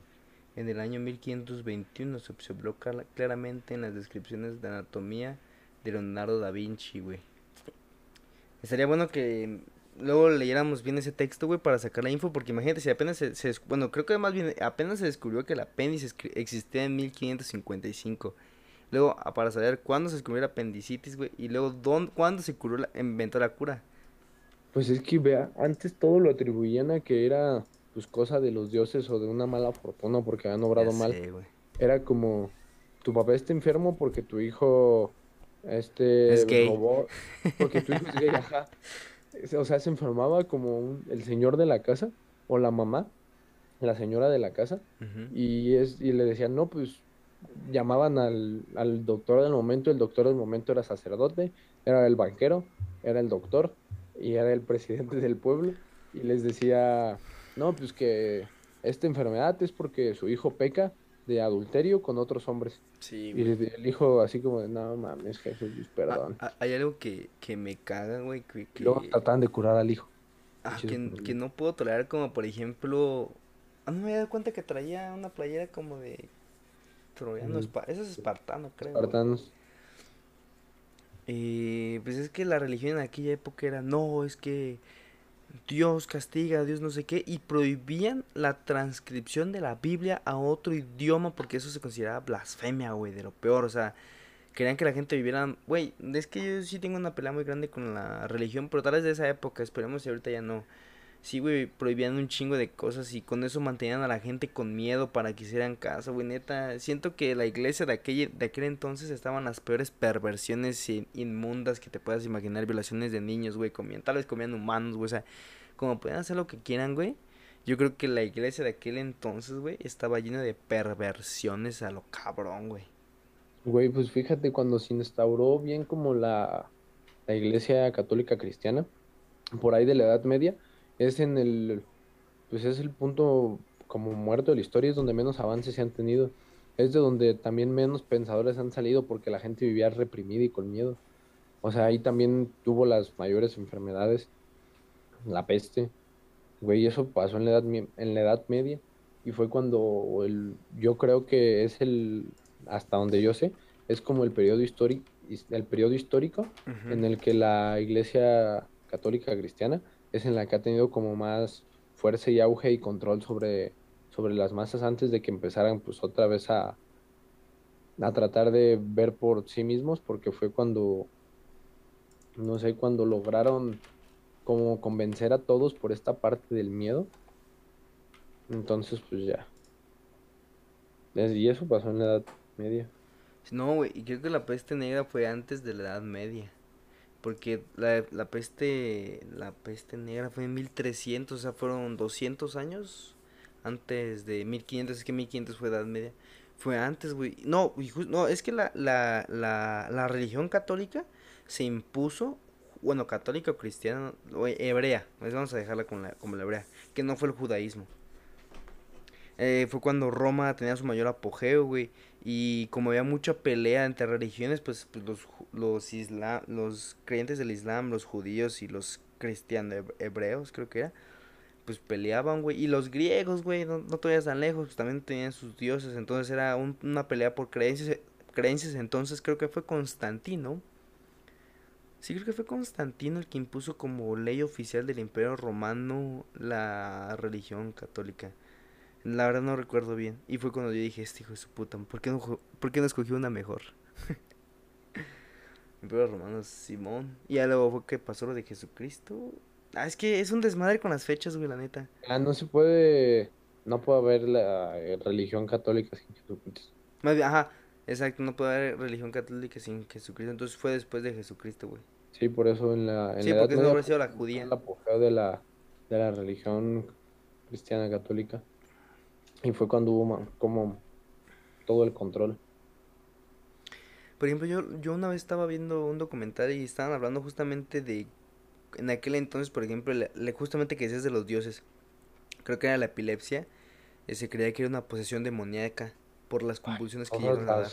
En el año 1521 se observó claramente en las descripciones de anatomía de Leonardo da Vinci, güey. Estaría bueno que luego leyéramos bien ese texto, güey, para sacar la info, porque imagínate si apenas se, bueno, creo que más apenas se descubrió que el apéndice existía en 1555. Luego, para saber cuándo se descubrió el apendicitis, güey, y luego dónde, cuándo se curó la, inventó la cura. Pues es que vea, antes todo lo atribuían a que era pues cosa de los dioses o de una mala fortuna porque habían obrado mal. Era como tu papá está enfermo porque tu hijo este Es gay. robó, porque tu hijo es gay, ajá. O sea, se enfermaba como un- el señor de la casa o la mamá, la señora de la casa, y, es, y le decían, no, pues llamaban al, al doctor del momento, el doctor del momento era sacerdote, era el banquero, era el doctor y era el presidente del pueblo, y les decía, no, pues que esta enfermedad es porque su hijo peca de adulterio con otros hombres. Sí, Y el hijo así como de, no mames, Jesús, Ah, perdón. ah, hay algo que, que me caga, güey, que, Y luego que, trataban de curar al hijo. ah, que, que no puedo tolerar, como por ejemplo, ah, no me había dado cuenta que traía una playera como de troyano, Mm, es espartano, creo. Espartanos. Eh, pues es que la religión en aquella época era, no, es que Dios castiga, Dios no sé qué, y prohibían la transcripción de la Biblia a otro idioma porque eso se consideraba blasfemia, güey, de lo peor, o sea, querían que la gente viviera, güey, es que yo sí tengo una pelea muy grande con la religión, pero tal vez de esa época, esperemos si ahorita ya no. Sí, güey, prohibían un chingo de cosas y con eso mantenían a la gente con miedo para que hicieran caso, güey, neta. Siento que la iglesia de aquel, de aquel entonces estaban las peores perversiones in- inmundas que te puedas imaginar, violaciones de niños, güey, comían, tal vez comían humanos, güey, o sea, como pueden hacer lo que quieran, güey. Yo creo que la iglesia de aquel entonces, güey, estaba llena de perversiones a lo cabrón, güey. Güey, pues fíjate, cuando se instauró bien como la, la iglesia católica cristiana, por ahí de la Edad Media, es en el, pues es el punto como muerto de la historia, es donde menos avances se han tenido. Es de donde también menos pensadores han salido porque la gente vivía reprimida y con miedo. O sea, ahí también tuvo las mayores enfermedades, la peste, güey, eso pasó en la edad, en la Edad Media y fue cuando el, yo creo que es el, hasta donde yo sé, es como el periodo histórico, el periodo histórico en el que la Iglesia Católica Cristiana es en la que ha tenido como más fuerza y auge y control sobre, sobre las masas antes de que empezaran pues otra vez a, a tratar de ver por sí mismos, porque fue cuando, no sé, cuando lograron como convencer a todos por esta parte del miedo. Entonces, pues ya. Y eso pasó en la Edad Media. No, güey, y creo que la peste negra fue antes de la Edad Media. Porque la, la peste la peste negra fue en 1300, o sea, fueron 200 años antes de 1500, es que 1500 fue Edad Media. Fue antes, güey. No, no, es que la, la, la, la religión católica se impuso, bueno, católica o cristiana, o hebrea, pues vamos a dejarla con la, como la hebrea, que no fue el judaísmo. Eh, fue cuando Roma tenía su mayor apogeo, güey. Y como había mucha pelea entre religiones, pues, pues los, los, isla- los creyentes del Islam, los judíos y los cristianos heb- hebreos, creo que era, pues peleaban, güey. Y los griegos, güey, no, no vayas tan lejos, pues también tenían sus dioses. Entonces era un- una pelea por creencias. Creencias, entonces creo que fue Constantino. Sí, creo que fue Constantino el que impuso como ley oficial del Imperio Romano la religión católica. La verdad no recuerdo bien. Y fue cuando yo dije, este hijo de su puta, ¿por qué no, por qué no escogió una mejor? *laughs* Imperio Romano, Simón. Y ya luego fue que pasó lo de Jesucristo. Ah, es que es un desmadre con las fechas, güey, la neta. Ah, no se puede, no puede haber la eh, religión católica sin Jesucristo. Más bien, ajá, exacto, no puede haber religión católica sin Jesucristo. Entonces fue después de Jesucristo, güey. Sí, por eso en la, en Sí, la Edad porque no habría sido la judía. el apogeo de la, de la religión cristiana católica. Y fue cuando hubo como todo el control. Por ejemplo, yo, yo una vez estaba viendo un documental y estaban hablando justamente de, en aquel entonces, por ejemplo, le, justamente que decías de los dioses. Creo que era la epilepsia. eh, se creía que era una posesión demoníaca por las convulsiones que llegaron a dar.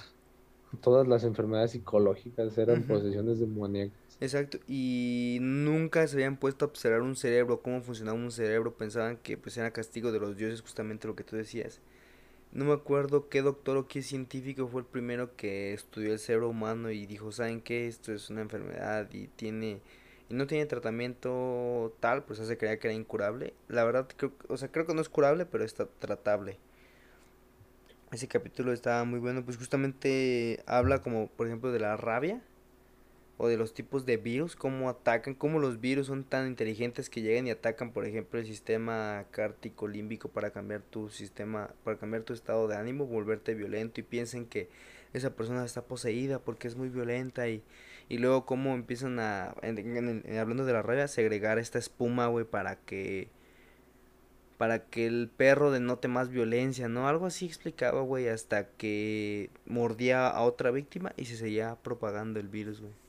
todas las enfermedades psicológicas eran posesiones demoníacas. Exacto, y nunca se habían puesto a observar un cerebro, cómo funcionaba un cerebro, pensaban que pues era castigo de los dioses, justamente lo que tú decías. No me acuerdo qué doctor o qué científico fue el primero que estudió el cerebro humano y dijo, ¿saben qué? Esto es una enfermedad y tiene y no tiene tratamiento tal, pues se creía que era incurable. La verdad, creo, o sea, creo que no es curable, pero está tratable. Ese capítulo estaba muy bueno, pues justamente habla como, por ejemplo, de la rabia o de los tipos de virus, cómo atacan, cómo los virus son tan inteligentes que llegan y atacan, por ejemplo, el sistema cártico límbico para cambiar tu sistema, para cambiar tu estado de ánimo, volverte violento y piensen que esa persona está poseída porque es muy violenta y, y luego cómo empiezan a, hablando de la rabia, segregar esta espuma, güey, para que para que el perro denote más violencia, ¿no? Algo así explicaba, güey, hasta que mordía a otra víctima y se seguía propagando el virus, güey.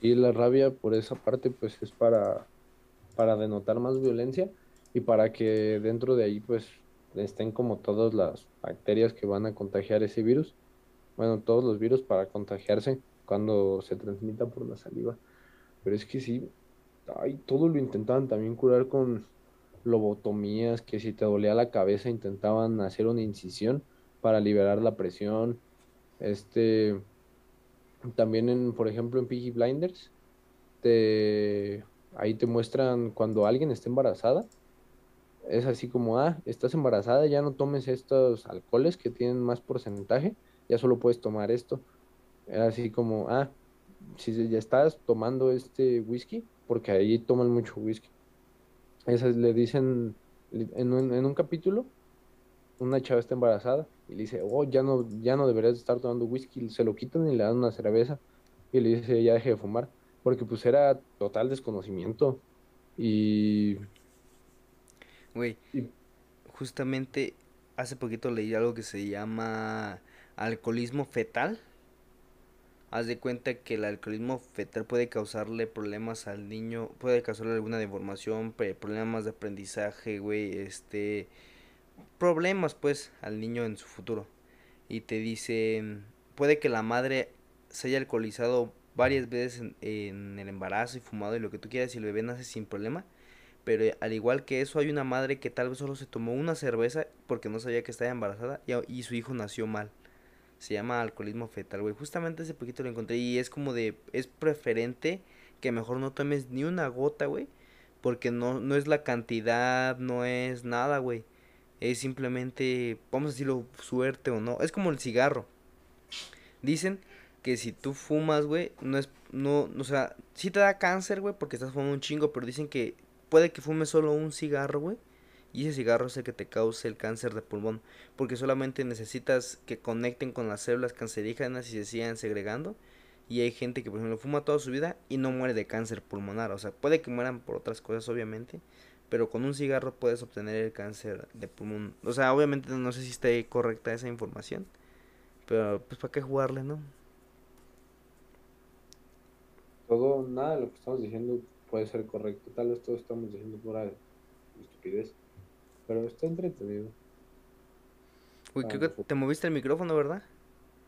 Y la rabia por esa parte pues es para, para denotar más violencia y para que dentro de ahí pues estén como todas las bacterias que van a contagiar ese virus. Bueno, todos los virus para contagiarse cuando se transmita por la saliva. Pero es que sí, ay, todo lo intentaban también curar con lobotomías, que si te dolía la cabeza intentaban hacer una incisión para liberar la presión. Este, también en, por ejemplo, en Piggy Blinders, te, ahí te muestran cuando alguien está embarazada. Es así como, ah, estás embarazada, ya no tomes estos alcoholes que tienen más porcentaje, ya solo puedes tomar esto. Era así como, ah, si ya estás tomando este whisky, porque ahí toman mucho whisky. Esas le dicen en un, en un capítulo, una chava está embarazada y le dice, oh, ya no, ya no deberías estar tomando whisky, se lo quitan y le dan una cerveza y le dice, ya deje de fumar, porque pues era total desconocimiento y... Güey, justamente hace poquito leí algo que se llama alcoholismo fetal. Haz de cuenta que el alcoholismo fetal puede causarle problemas al niño, puede causarle alguna deformación, problemas de aprendizaje, güey, este, problemas pues al niño en su futuro. Y te dicen, puede que la madre se haya alcoholizado varias veces en, el embarazo y fumado y lo que tú quieras y el bebé nace sin problema. Pero al igual que eso hay una madre que tal vez solo se tomó una cerveza porque no sabía que estaba embarazada y, y su hijo nació mal. Se llama alcoholismo fetal, güey. Justamente hace poquito lo encontré y es como de, es preferente que mejor no tomes ni una gota, güey. Porque no, no es la cantidad, no es nada, güey es simplemente, vamos a decirlo, suerte o no. Es como el cigarro. Dicen que si tú fumas, güey, no es, no, o sea, sí te da cáncer, güey, porque estás fumando un chingo, pero dicen que puede que fumes solo un cigarro, güey. Y ese cigarro es el que te cause el cáncer de pulmón. Porque solamente necesitas que conecten con las células cancerígenas y se sigan segregando. Y hay gente que, por ejemplo, fuma toda su vida y no muere de cáncer pulmonar. O sea, puede que mueran por otras cosas, obviamente pero con un cigarro puedes obtener el cáncer de pulmón. O sea, obviamente no sé si esté correcta esa información, pero pues para qué jugarle, ¿no? Todo, nada de lo que estamos diciendo puede ser correcto. Tal vez todos estamos diciendo pura estupidez, pero está entretenido. Uy, creo que te moviste el micrófono, ¿verdad?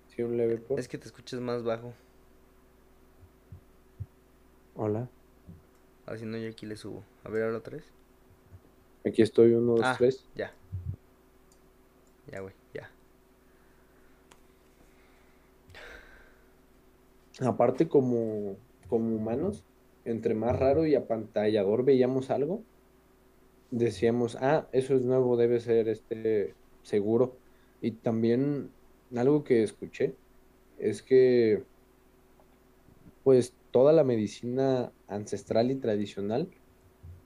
Sí, un leve Es que te escuchas más bajo. Hola. No, yo aquí le subo. A ver, ahora tres. Aquí estoy, uno, dos, ah, tres. Ya. Ya, güey, ya. Aparte, como, como humanos, entre más raro y apantallador veíamos algo, decíamos, ah, eso es nuevo, debe ser este seguro. Y también algo que escuché es que, pues, toda la medicina ancestral y tradicional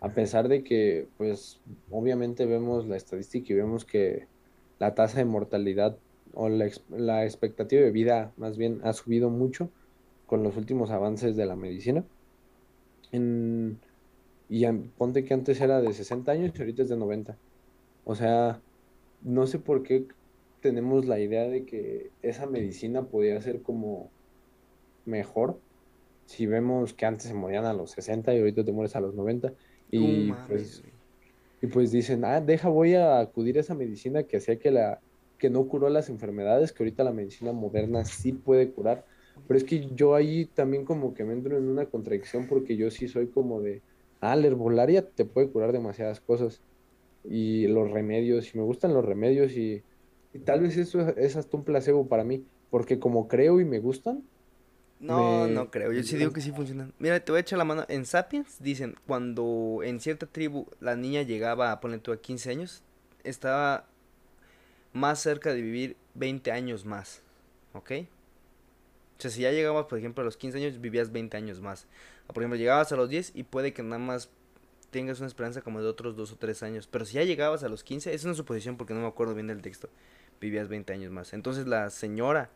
a pesar de que, pues, obviamente vemos la estadística y vemos que la tasa de mortalidad o la, expectativa de vida más bien ha subido mucho con los últimos avances de la medicina. y ponte que antes era de 60 años y ahorita es de 90. O sea, no sé por qué tenemos la idea de que esa medicina podía ser como mejor si vemos que antes se morían a los 60 y ahorita te mueres a los 90. Y, pues, y pues dicen, ah, deja, voy a acudir a esa medicina que hacía que la que no curó las enfermedades, que ahorita la medicina moderna sí puede curar. Pero es que yo ahí también como que me entro en una contradicción porque yo sí soy como de, ah, la herbolaria te puede curar demasiadas cosas. Y los remedios, y me gustan los remedios y, y tal vez eso es hasta un placebo para mí, porque como creo y me gustan, no, no creo. Yo sí digo que sí funcionan. Mira, te voy a echar la mano. En Sapiens dicen, cuando en cierta tribu la niña llegaba a poner tú a 15 años, estaba más cerca de vivir 20 años más. ¿Ok? O sea, si ya llegabas, por ejemplo, a los 15 años, vivías 20 años más. O, por ejemplo, llegabas a los 10 y puede que nada más tengas una esperanza como de otros 2 o 3 años. Pero si ya llegabas a los 15, es una suposición porque no me acuerdo bien del texto, vivías 20 años más. Entonces la señora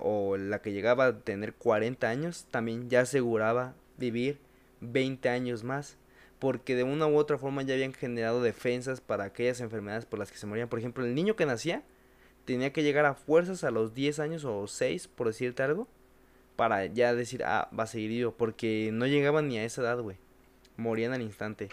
o la que llegaba a tener 40 años también ya aseguraba vivir 20 años más. Porque de una u otra forma ya habían generado defensas para aquellas enfermedades por las que se morían. Por ejemplo, el niño que nacía tenía que llegar a fuerzas a los 10 años o 6, por decirte algo, para ya decir, ah, va a seguir vivo, porque no llegaban ni a esa edad, güey. Morían al instante.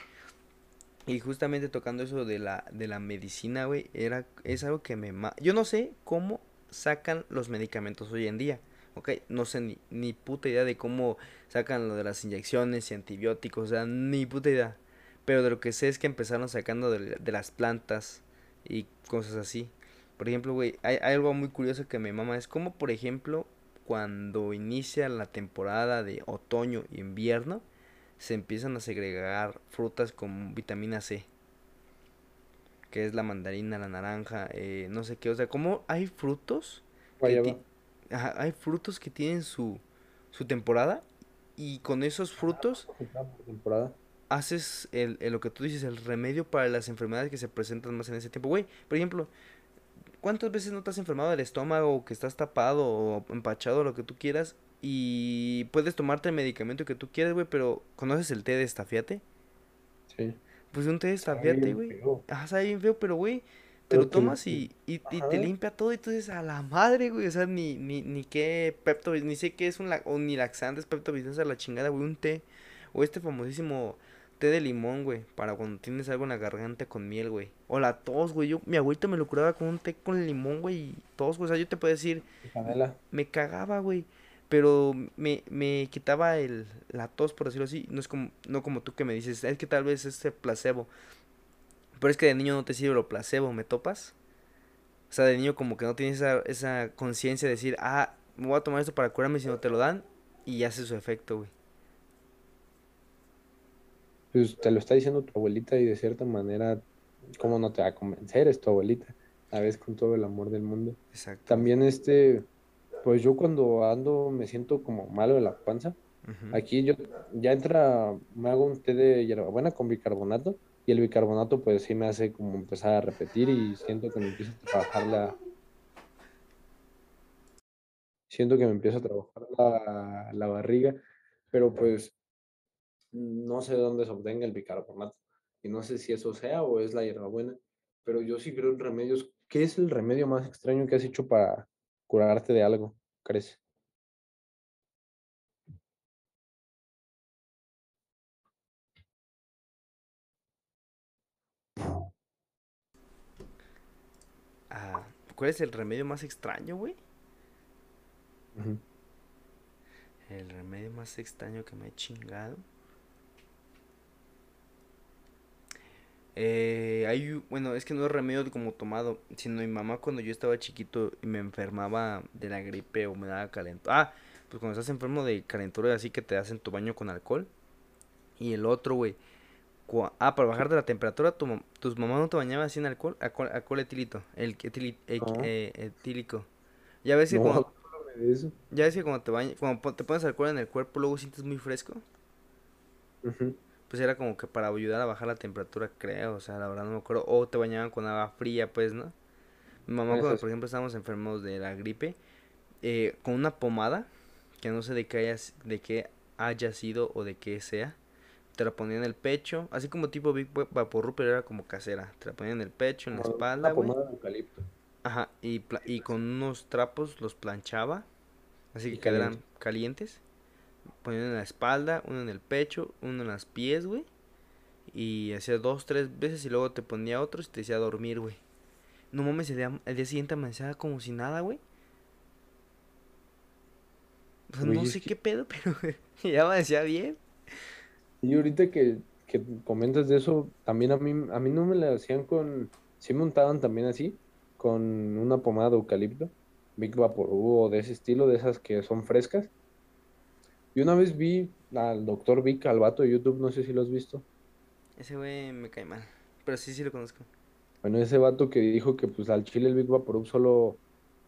Y justamente tocando eso de la, de la medicina, güey, era, es algo que me... Yo no sé cómo sacan los medicamentos hoy en día, ¿ok? No sé ni, ni puta idea de cómo sacan lo de las inyecciones y antibióticos, o sea, ni puta idea. Pero de lo que sé es que empezaron sacando de, de las plantas y cosas así. Por ejemplo, güey, hay, algo muy curioso que me mama. Es como, por ejemplo, cuando inicia la temporada de otoño y invierno, se empiezan a segregar frutas con vitamina C. Que es la mandarina, la naranja, eh, no sé qué. O sea, como hay frutos. Que hay frutos que tienen su, su temporada. Y con esos frutos. Haces el, lo que tú dices, el remedio para las enfermedades que se presentan más en ese tiempo. Güey, por ejemplo, ¿Cuántas veces no te has enfermado del estómago, que estás tapado o empachado, lo que tú quieras? Y puedes tomarte el medicamento que tú quieras, güey, pero ¿conoces el té de estafiate? Sí. Pues un té de estafiate, güey. Ajá, sabe bien feo, pero, güey, te lo tomas y, y, te limpia todo y tú dices, a la madre, güey, o sea, ni, ni, ni qué pepto, ni sé qué es un, la, o ni laxante, es pepto, a la chingada, güey, un té. O este famosísimo té de limón, güey, para cuando tienes algo en la garganta con miel, güey. O la tos, güey. Yo, mi abuelita me lo curaba con un té con limón, güey, y tos, güey. O sea, yo te puedo decir, me cagaba, güey. Pero me, me quitaba el, la tos, por decirlo así. No es como, no como tú que me dices, es que tal vez es placebo. Pero es que de niño no te sirve lo placebo, ¿me topas? O sea, de niño como que no tienes esa, esa conciencia de decir, ah, me voy a tomar esto para curarme, si no te lo dan y hace su efecto, güey pues te lo está diciendo tu abuelita y de cierta manera, ¿cómo no te va a convencer? Es tu abuelita, a veces con todo el amor del mundo. Exacto. También este, pues yo cuando ando me siento como malo de la panza. Aquí yo ya entra, me hago un té de hierbabuena con bicarbonato y el bicarbonato pues sí me hace como empezar a repetir y siento que me empieza a trabajar la... Siento que me empieza a trabajar la, la barriga, pero pues no sé de dónde se obtenga el bicarbonato. Y no sé si eso sea o es la hierbabuena. Pero yo sí creo en remedios. ¿Qué es el remedio más extraño que has hecho para curarte de algo, crees? Ah, ¿Cuál es el remedio más extraño, güey? El remedio más extraño que me he chingado. Eh, hay, bueno, es que no es remedio como tomado, sino mi mamá cuando yo estaba chiquito y me enfermaba de la gripe o me daba calentura. Ah, pues cuando estás enfermo de calentura, así que te hacen tu baño con alcohol. Y el otro, güey. Ah, para bajar de la temperatura, tu, tus mamás no te bañaban sin alcohol, alcohol, alcohol etilito, el eh, etílico. Ya ves que cuando, ya ves que cuando te bañas, cuando te pones alcohol en el cuerpo, luego sientes muy fresco pues era como que para ayudar a bajar la temperatura, creo, o sea, la verdad no me acuerdo, o te bañaban con agua fría, pues, ¿no? Mi mamá cuando, por ejemplo, estábamos enfermos de la gripe, eh, con una pomada, que no sé de qué, haya, de qué haya sido o de qué sea, te la ponía en el pecho, así como tipo Big Vaporru, pero era como casera, te la ponía en el pecho, en la espalda, güey. Ajá, y, y con unos trapos los planchaba, así que quedaran calientes Poniendo en la espalda, uno en el pecho, uno en las pies, güey. Y hacía dos, tres veces y luego te ponía otro y te decía dormir, güey. No mames, el día, el día siguiente amanecía como si nada, güey. O sea, no sé qué pedo, *laughs* pero ya amanecía bien. Y ahorita que, que comentas de eso, también a mí, a mí no me la hacían con... Sí me untaban también así, con una pomada de eucalipto, Big Vaporub o de ese estilo, de esas que son frescas y una vez vi al doctor Vic, al vato de YouTube, no sé si lo has visto. Ese güey me cae mal, pero sí, sí lo conozco. Bueno, ese vato que dijo que pues al chile el Big Vaporub solo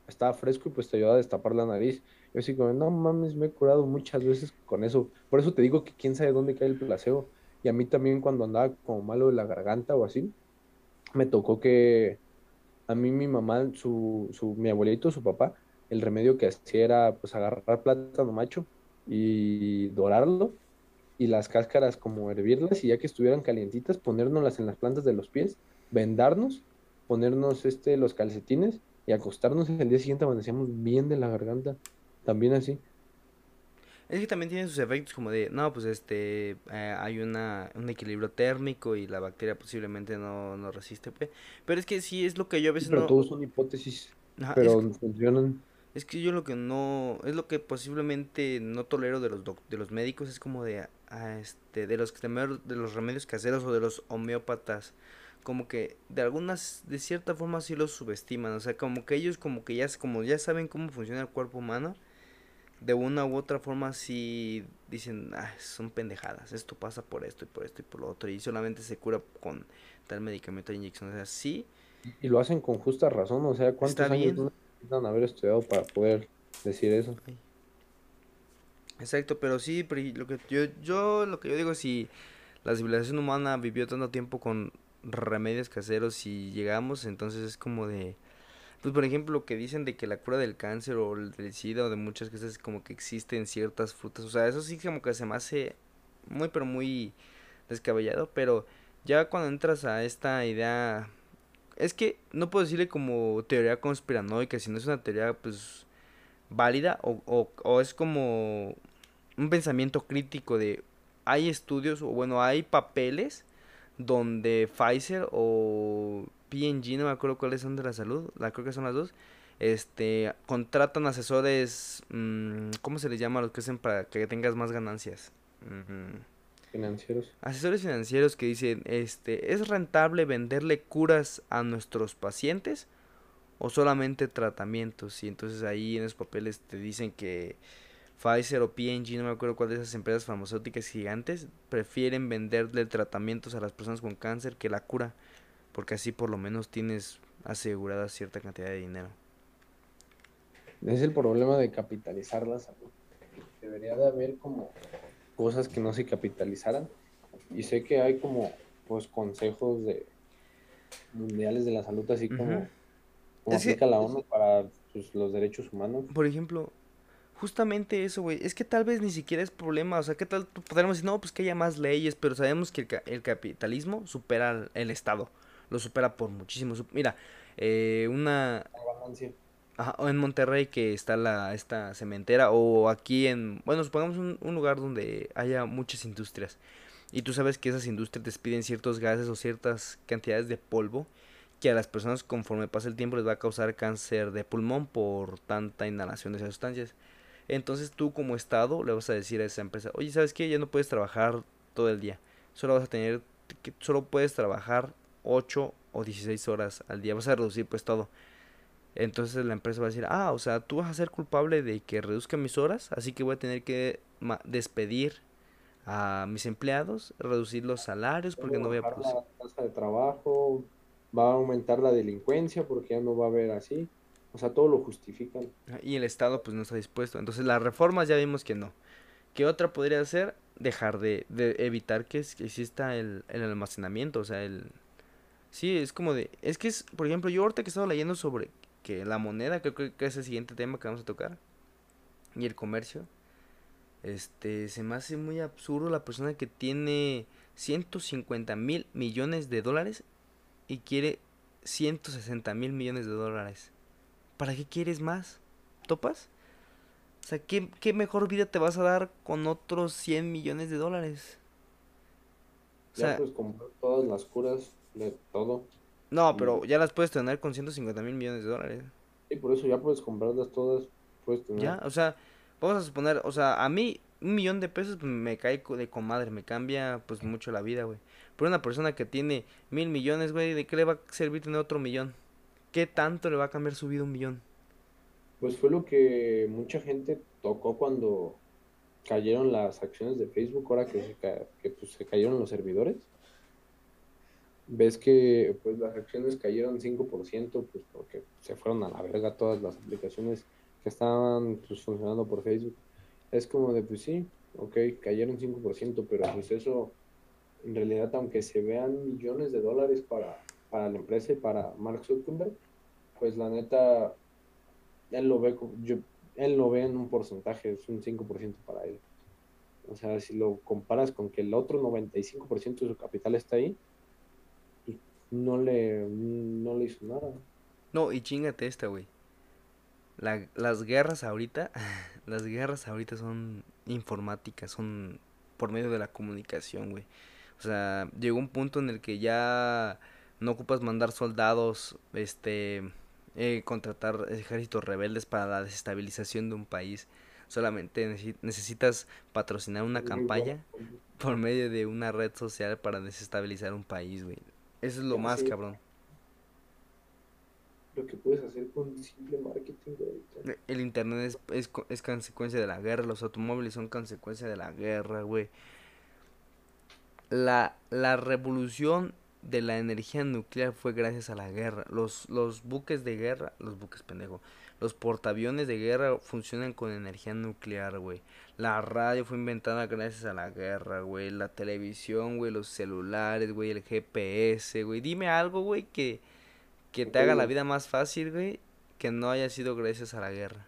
estaba fresco y pues te ayuda a destapar la nariz. Yo así como, no mames, me he curado muchas veces con eso. Por eso te digo que quién sabe dónde cae el placebo. Y a mí también cuando andaba como malo de la garganta o así, me tocó que a mí mi mamá, su, su, mi abuelito, su papá, el remedio que hacía era pues agarrar plátano macho y dorarlo y las cáscaras como hervirlas y ya que estuvieran calientitas ponérnoslas en las plantas de los pies, vendarnos, ponernos este los calcetines y acostarnos el día siguiente amanecíamos bien de la garganta, también así. Es que también tiene sus efectos como de, no, pues este, eh, hay una, un equilibrio térmico y la bacteria posiblemente no, no resiste, pues. Pero es que sí, es lo que yo a veces pero no... todos son hipótesis, pero funcionan. Es que yo lo que no, es lo que posiblemente no tolero de los, de los médicos, es como de, ah, este, de los, de los remedios caseros o de los homeópatas como que de algunas de cierta forma sí los subestiman o sea como que ellos como que ya como ya saben cómo funciona el cuerpo humano de una u otra forma sí dicen, ah, son pendejadas, esto pasa por esto y por esto y por lo otro, y solamente se cura con tal medicamento de inyección, o sea, sí. Y lo hacen con justa razón, o sea, ¿cuántos años necesitan haber estudiado para poder decir eso? Exacto, pero sí, lo que yo, yo lo que yo digo si la civilización humana vivió tanto tiempo con remedios caseros y llegamos, entonces es como de pues por ejemplo lo que dicen de que la cura del cáncer o del SIDA o de muchas cosas como que existen ciertas frutas, o sea, eso sí como que se me hace muy pero muy descabellado, pero ya cuando entras a esta idea es que no puedo decirle como teoría conspiranoica, sino es una teoría pues válida o, o, o es como un pensamiento crítico de hay estudios o bueno hay papeles donde Pfizer o PNG, no me acuerdo cuáles son de la salud, la creo que son las dos, este, contratan asesores, mmm, ¿cómo se les llama a los que hacen para que tengas más ganancias? Financieros. Asesores financieros que dicen, este, ¿es rentable venderle curas a nuestros pacientes o solamente tratamientos? Y entonces ahí en los papeles te dicen que Pfizer o PNG, no me acuerdo cuál de esas empresas farmacéuticas gigantes, prefieren venderle tratamientos a las personas con cáncer que la cura porque así por lo menos tienes asegurada cierta cantidad de dinero. Es el problema de capitalizar la salud. Debería de haber como cosas que no se capitalizaran. Y sé que hay como pues consejos de mundiales de la salud, así como, como aplica la ONU para pues, los derechos humanos. Por ejemplo, justamente eso, güey. Es que tal vez ni siquiera es problema. O sea, ¿qué tal? Podríamos decir, no, pues que haya más leyes, pero sabemos que el, el capitalismo supera el Estado lo supera por muchísimo. Mira, eh, una... en Monterrey que está la esta cementera o aquí en bueno supongamos un, un, lugar donde haya muchas industrias y tú sabes que esas industrias despiden ciertos gases o ciertas cantidades de polvo que a las personas conforme pasa el tiempo les va a causar cáncer de pulmón por tanta inhalación de esas sustancias entonces tú como estado le vas a decir a esa empresa oye sabes qué ya no puedes trabajar todo el día solo vas a tener solo puedes trabajar 8 o 16 horas al día, vas a reducir pues todo. Entonces la empresa va a decir, ah, o sea, tú vas a ser culpable de que reduzca mis horas, así que voy a tener que despedir a mis empleados, reducir los salarios porque no voy a producir. La tasa de trabajo, va a aumentar la delincuencia porque ya no va a haber así. O sea, todo lo justifican. Y el Estado pues no está dispuesto. Entonces las reformas ya vimos que no. ¿Qué otra podría ser? Dejar de, de evitar que exista el, el almacenamiento, o sea, el, Sí, es como de... Es que es, por ejemplo, yo ahorita que he estado leyendo sobre que la moneda, creo que es el siguiente tema que vamos a tocar, y el comercio, este, se me hace muy absurdo la persona que tiene 150 mil millones de dólares y quiere 160 mil millones de dólares. ¿Para qué quieres más? ¿Topas? O sea, ¿qué, ¿qué, mejor vida te vas a dar con otros 100 millones de dólares? O sea, ya pues comprar todas las curas de todo. No, pero ya las puedes tener con 150 mil millones de dólares. Sí, por eso ya puedes comprarlas todas, puedes tener. Ya, o sea, vamos a suponer, o sea, a mí un millón de pesos pues, me cae de comadre, me cambia pues mucho la vida, güey. Pero una persona que tiene mil millones, güey, ¿de qué le va a servir tener otro millón? ¿Qué tanto le va a cambiar su vida un millón? Pues fue lo que mucha gente tocó cuando cayeron las acciones de Facebook, ahora que se, que, pues, se cayeron los servidores ves que pues las acciones cayeron 5%, pues porque se fueron a la verga todas las aplicaciones que estaban pues, funcionando por Facebook. Es como de, pues sí, ok, cayeron 5%, pero pues eso, en realidad, aunque se vean millones de dólares para, para la empresa y para Mark Zuckerberg, pues la neta, él lo ve, yo, él lo ve en un porcentaje, es un 5% para él. O sea, si lo comparas con que el otro 95% de su capital está ahí, no le, no le hizo nada. No, y chingate esta, güey. La, las guerras ahorita, *laughs* las guerras ahorita son informáticas, son por medio de la comunicación, güey. O sea, llegó un punto en el que ya no ocupas mandar soldados, este, eh, contratar ejércitos rebeldes para la desestabilización de un país. Solamente necesitas patrocinar una campaña por medio de una red social para desestabilizar un país, güey. Eso es lo más cabrón lo que puedes hacer con simple marketing ahorita. El internet es, es, consecuencia de la guerra, los automóviles son consecuencia de la guerra, güey. La, la revolución de la energía nuclear fue gracias a la guerra. Los, los buques de guerra, los buques pendejo, los portaaviones de guerra funcionan con energía nuclear, güey. La radio fue inventada gracias a la guerra, güey. La televisión, güey, los celulares, güey, el GPS, güey. Dime algo, güey, que que te haga la vida más fácil, güey, que no haya sido gracias a la guerra.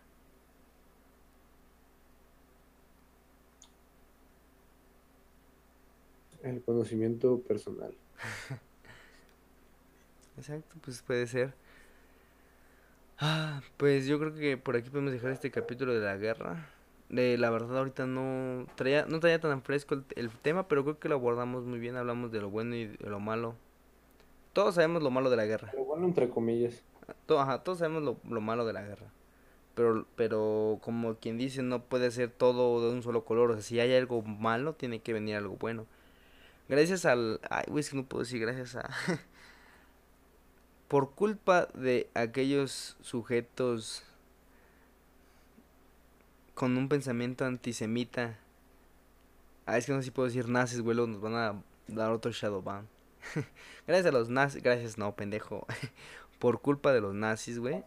El conocimiento personal. *laughs* Exacto, pues puede ser. Ah, pues yo creo que por aquí podemos dejar este capítulo de la guerra. De la verdad ahorita no traía, no traía tan fresco el, el, tema, pero creo que lo abordamos muy bien, hablamos de lo bueno y de lo malo. Todos sabemos lo malo de la guerra. Lo bueno entre comillas. ajá, todos sabemos lo, lo, malo de la guerra. Pero, pero como quien dice, no puede ser todo de un solo color. O sea, si hay algo malo, tiene que venir algo bueno. Gracias al... Ay, güey, es que no puedo decir gracias a... *laughs* Por culpa de aquellos sujetos con un pensamiento antisemita. Ah, es que no sé si puedo decir nazis, güey, nos van a dar otro Shadowban. *laughs* gracias a los nazis, gracias no, pendejo. *laughs* Por culpa de los nazis, güey.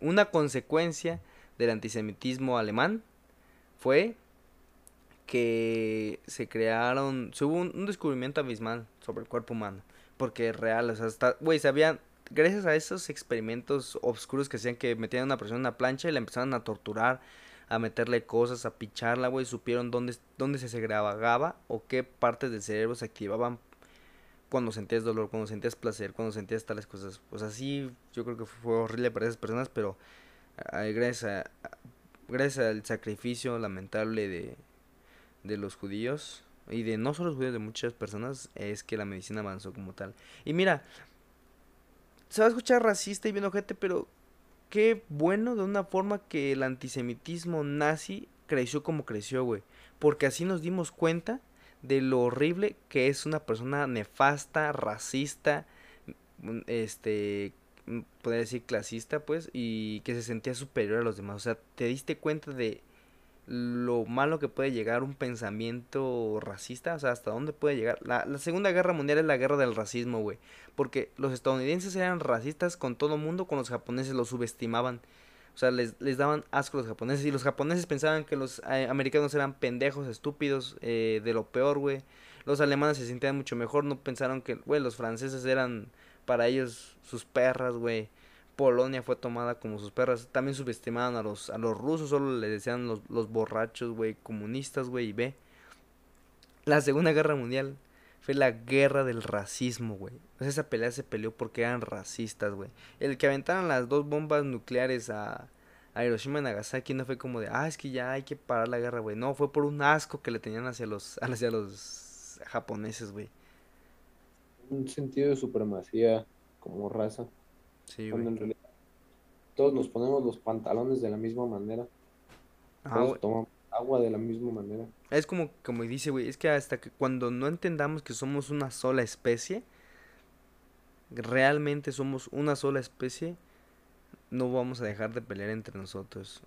Una consecuencia del antisemitismo alemán fue que se crearon, se hubo un, descubrimiento abismal sobre el cuerpo humano, porque es real, o sea, está, güey, sabían, gracias a esos experimentos oscuros que hacían que metían a una persona en una plancha y la empezaron a torturar, a meterle cosas, a picharla, güey, supieron dónde, dónde se segregaba o qué partes del cerebro se activaban cuando sentías dolor, cuando sentías placer, cuando sentías tales cosas. Pues así yo creo que fue horrible para esas personas, pero gracias, gracias al sacrificio lamentable de, de los judíos y de no solo los judíos, de muchas personas, es que la medicina avanzó como tal. Y mira, se va a escuchar racista y bien ojete, pero qué bueno de una forma que el antisemitismo nazi creció como creció, güey. Porque así nos dimos cuenta de lo horrible que es una persona nefasta, racista, mm, este, mm, podría decir clasista, pues, y que se sentía superior a los demás. O sea, te diste cuenta de lo malo que puede llegar un pensamiento racista, o sea, hasta dónde puede llegar. La, la Segunda Guerra Mundial es la guerra del racismo, güey, porque los estadounidenses eran racistas con todo mundo, con los japoneses los subestimaban. O sea, les, les daban asco a los japoneses. Y los japoneses pensaban que los eh, americanos eran pendejos, estúpidos, eh, de lo peor, güey. Los alemanes se sentían mucho mejor. No pensaron que, güey, los franceses eran para ellos sus perras, güey. Polonia fue tomada como sus perras. También subestimaban a los, a los rusos. Solo les decían los, los borrachos, güey, comunistas, güey. Y ve. La Segunda Guerra Mundial fue la guerra del racismo, güey. esa pelea se peleó porque eran racistas, güey. El que aventaran las dos bombas nucleares a, a Hiroshima y Nagasaki no fue como de, ah, es que ya hay que parar la guerra, güey. No, fue por un asco que le tenían hacia los, *laughs* hacia los japoneses, güey. Un sentido de supremacía como raza. Sí, güey. en realidad todos nos ponemos los pantalones de la misma manera. todos tomamos agua de la misma manera. Es como, como dice, güey, es que hasta que cuando no entendamos que somos una sola especie, realmente somos una sola especie, no vamos a dejar de pelear entre nosotros.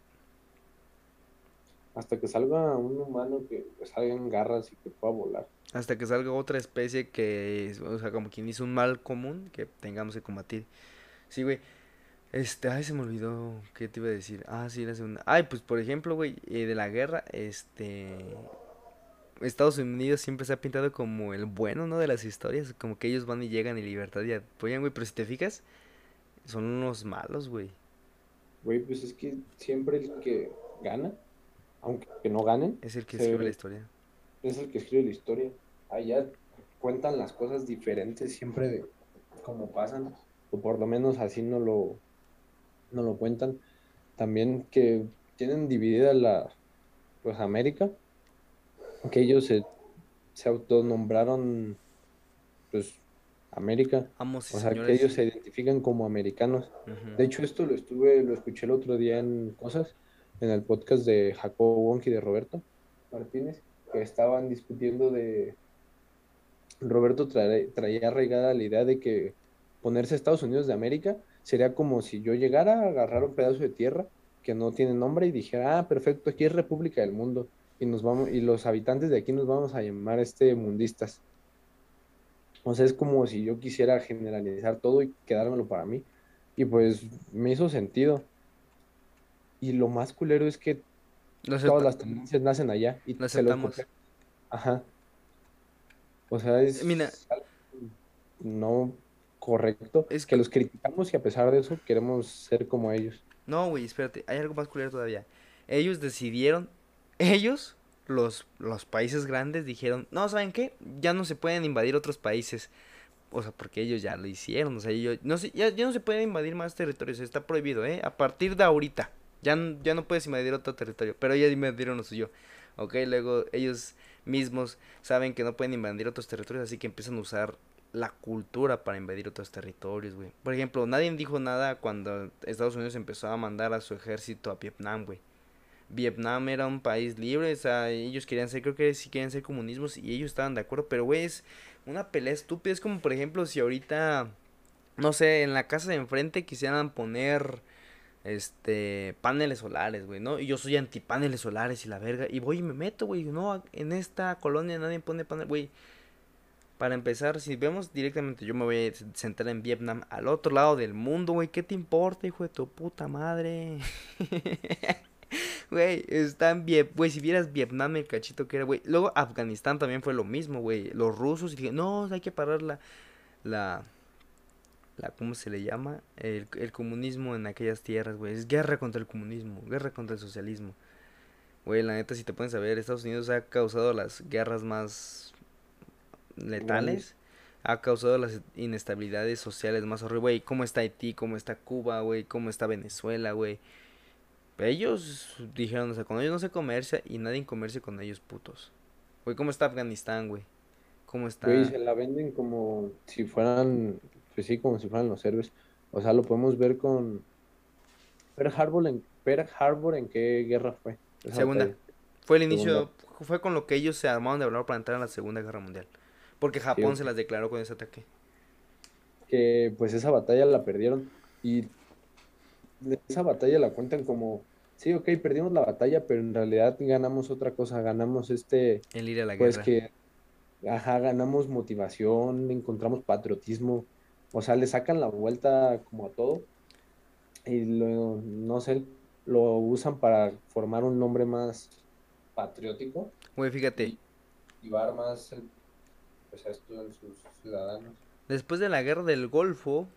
Hasta que salga un humano que salgan garras y que pueda volar. Hasta que salga otra especie que, o sea, como quien dice un mal común que tengamos que combatir. Sí, güey. Este, ay, se me olvidó qué te iba a decir. Ah, sí, la segunda. Ay, pues por ejemplo, güey, eh, de la guerra, este. Estados Unidos siempre se ha pintado como el bueno, ¿no? De las historias. Como que ellos van y llegan y libertad y apoyan, güey. Pero si te fijas, son unos malos, güey. Güey, pues es que siempre el que gana, aunque no ganen, Es el que escribe la historia. es el que escribe la historia. Allá cuentan las cosas diferentes siempre de cómo pasan, o por lo menos así no lo, no lo cuentan. También que tienen dividida la, pues América, que ellos se, se autonombraron, pues, América. Amos O sea, que ellos se identifican como americanos. De hecho, esto lo estuve, lo escuché el otro día en Cosas, en el podcast de Jacobo Wonk y de Roberto Martínez, que estaban discutiendo de... Roberto trae- traía arraigada la idea de que ponerse Estados Unidos de América sería como si yo llegara a agarrar un pedazo de tierra que no tiene nombre y dijera, ah, perfecto, aquí es República del Mundo y nos vamos y los habitantes de aquí nos vamos a llamar este mundistas. O sea, es como si yo quisiera generalizar todo y quedármelo para mí. Y pues me hizo sentido. Y lo más culero es que todas las tendencias nacen allá y Lo se lo aceptamos. copian. Ajá. O sea, es Mira. no correcto. Es que que- los criticamos y a pesar de eso queremos ser como ellos. No, güey, espérate, hay algo más culero todavía. Ellos decidieron, ellos, los, los países grandes, dijeron, no, ¿saben qué? Ya no se pueden invadir otros países. O sea, porque ellos ya lo hicieron, o sea, ellos, no sé, ya, ya no se pueden invadir más territorios, está prohibido, ¿eh? A partir de ahorita, ya, ya no puedes invadir otro territorio, pero ya invadieron lo suyo. Ok, luego ellos mismos saben que no pueden invadir otros territorios, así que empiezan a usar la cultura para invadir otros territorios, güey. Por ejemplo, nadie dijo nada cuando Estados Unidos empezó a mandar a su ejército a Vietnam, güey. Vietnam era un país libre, o sea, ellos querían ser, creo que sí querían ser comunismos y ellos estaban de acuerdo, pero güey, es una pelea estúpida, es como por ejemplo si ahorita, no sé, en la casa de enfrente quisieran poner, este, paneles solares, güey, ¿no? Y yo soy anti paneles solares y la verga, y voy y me meto, güey, no, en esta colonia nadie pone paneles, güey. Para empezar, si vemos directamente, yo me voy a sentar en Vietnam, al otro lado del mundo, güey. ¿Qué te importa, hijo de tu puta madre? *laughs* Güey, está en Vietnam, güey, si vieras Vietnam el cachito que era, güey. Luego Afganistán también fue lo mismo, güey. Los rusos, y dije, no, hay que parar la, la, la, ¿cómo se le llama? El, el comunismo en aquellas tierras, güey. Es guerra contra el comunismo, guerra contra el socialismo. Güey, la neta, si te pones a ver, Estados Unidos ha causado las guerras más letales. Ha causado las inestabilidades sociales más horribles, güey. ¿Cómo está Haití? ¿Cómo está Cuba, güey? ¿Cómo está Venezuela, güey? Ellos dijeron, o sea, con ellos no se comercia y nadie comercia con ellos, putos. Güey, ¿cómo está Afganistán, güey? ¿Cómo está? Güey, se la venden como si fueran, pues sí, como si fueran los héroes. O sea, lo podemos ver con Pearl Harbor en, Pearl Harbor en qué guerra fue. Segunda. batalla. Fue el inicio, Segunda. fue con lo que ellos se armaron de valor para entrar a la Segunda Guerra Mundial. Porque Japón se las declaró con ese ataque. que pues esa batalla la perdieron y de esa batalla la cuentan como, sí, ok, perdimos la batalla, pero en realidad ganamos otra cosa, ganamos este, El ir a la pues guerra. que, ajá, ganamos motivación, encontramos patriotismo, o sea, le sacan la vuelta como a todo y lo, no sé, lo usan para formar un nombre más patriótico Güey, fíjate, y llevar más el, a después de la Guerra del Golfo,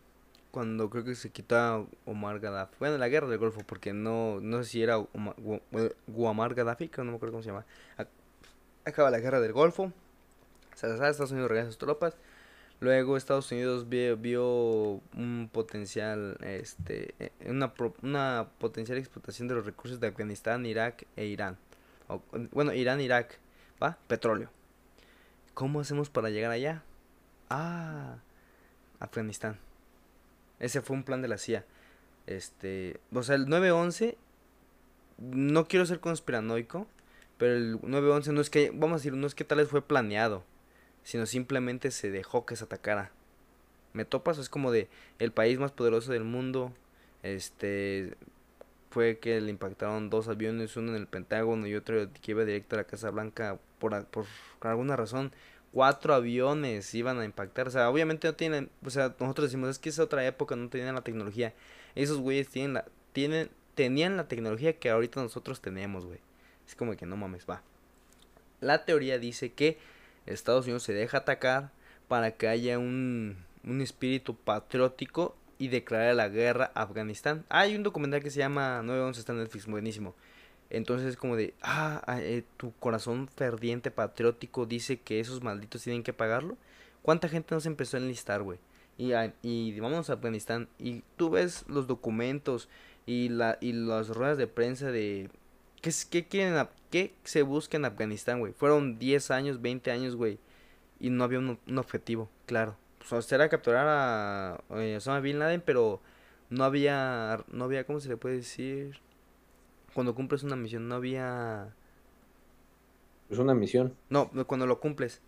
cuando creo que se quita Omar Gaddafi. Bueno, la Guerra del Golfo, porque no, no sé si era Omar, Gu- Gu- Guamar Gaddafi, que no me acuerdo cómo se llama. Ac- Acaba la Guerra del Golfo. Deshace, Estados Unidos regresa sus tropas. Luego Estados Unidos vio, vio un potencial, este, eh, una, una potencial explotación de los recursos de Afganistán, Irak e Irán. Bueno, Irán, Irak, ¿va? Petróleo. ¿Cómo hacemos para llegar allá? Ah, Afganistán. Ese fue un plan de la CIA. Este, o sea, el 9-11, no quiero ser conspiranoico, pero el 9-11 no es que, vamos a decir, no es que tal vez fue planeado, sino simplemente se dejó que se atacara. ¿Me topas? Es como de el país más poderoso del mundo, este, fue que le impactaron dos aviones, uno en el Pentágono y otro que iba directo a la Casa Blanca por, por alguna razón. cuatro aviones iban a impactar. O sea, obviamente no tienen, o sea, nosotros decimos, es que es otra época, no tenían la tecnología. Esos güeyes tienen la, tienen, tenían la tecnología que ahorita nosotros tenemos, güey. Es como que no mames, va. La teoría dice que Estados Unidos se deja atacar para que haya un, un espíritu patriótico y declarar la guerra a Afganistán. Hay un documental que se llama 911 está en Netflix, buenísimo. Entonces es como de, ah, ah eh, tu corazón ferviente patriótico dice que esos malditos tienen que pagarlo. ¿Cuánta gente nos empezó a enlistar, güey? Y, y vamos a Afganistán y tú ves los documentos y, la, y las ruedas de prensa de... ¿Qué, qué quieren? ¿Qué se busca en Afganistán, güey? Fueron 10 años, 20 años, güey. Y no había un objetivo, claro. Pues era capturar a eh, Osama Bin Laden, pero no había, no había, ¿cómo se le puede decir? Cuando cumples una misión, no había... Es una misión. No, cuando lo cumples.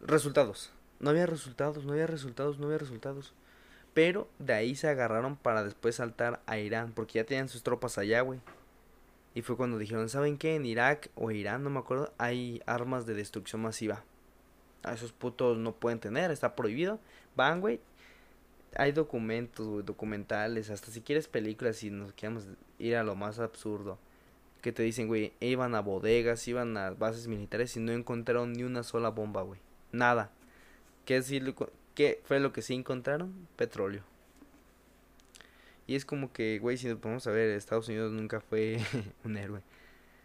Resultados. No había resultados, no había resultados, no había resultados. Pero de ahí se agarraron para después saltar a Irán, porque ya tenían sus tropas allá, güey. Y fue cuando dijeron, ¿saben qué? En Irak o Irán, no me acuerdo, hay armas de destrucción masiva. A esos putos no pueden tener, está prohibido. Van, güey, hay documentos, documentales, hasta si quieres películas, si nos queremos ir a lo más absurdo. Que te dicen, güey, iban a bodegas, iban a bases militares y no encontraron ni una sola bomba, güey. Nada. ¿Qué, ¿Qué fue lo que sí encontraron? Petróleo. Y es como que, güey, si nos ponemos a ver, Estados Unidos nunca fue *laughs* un héroe.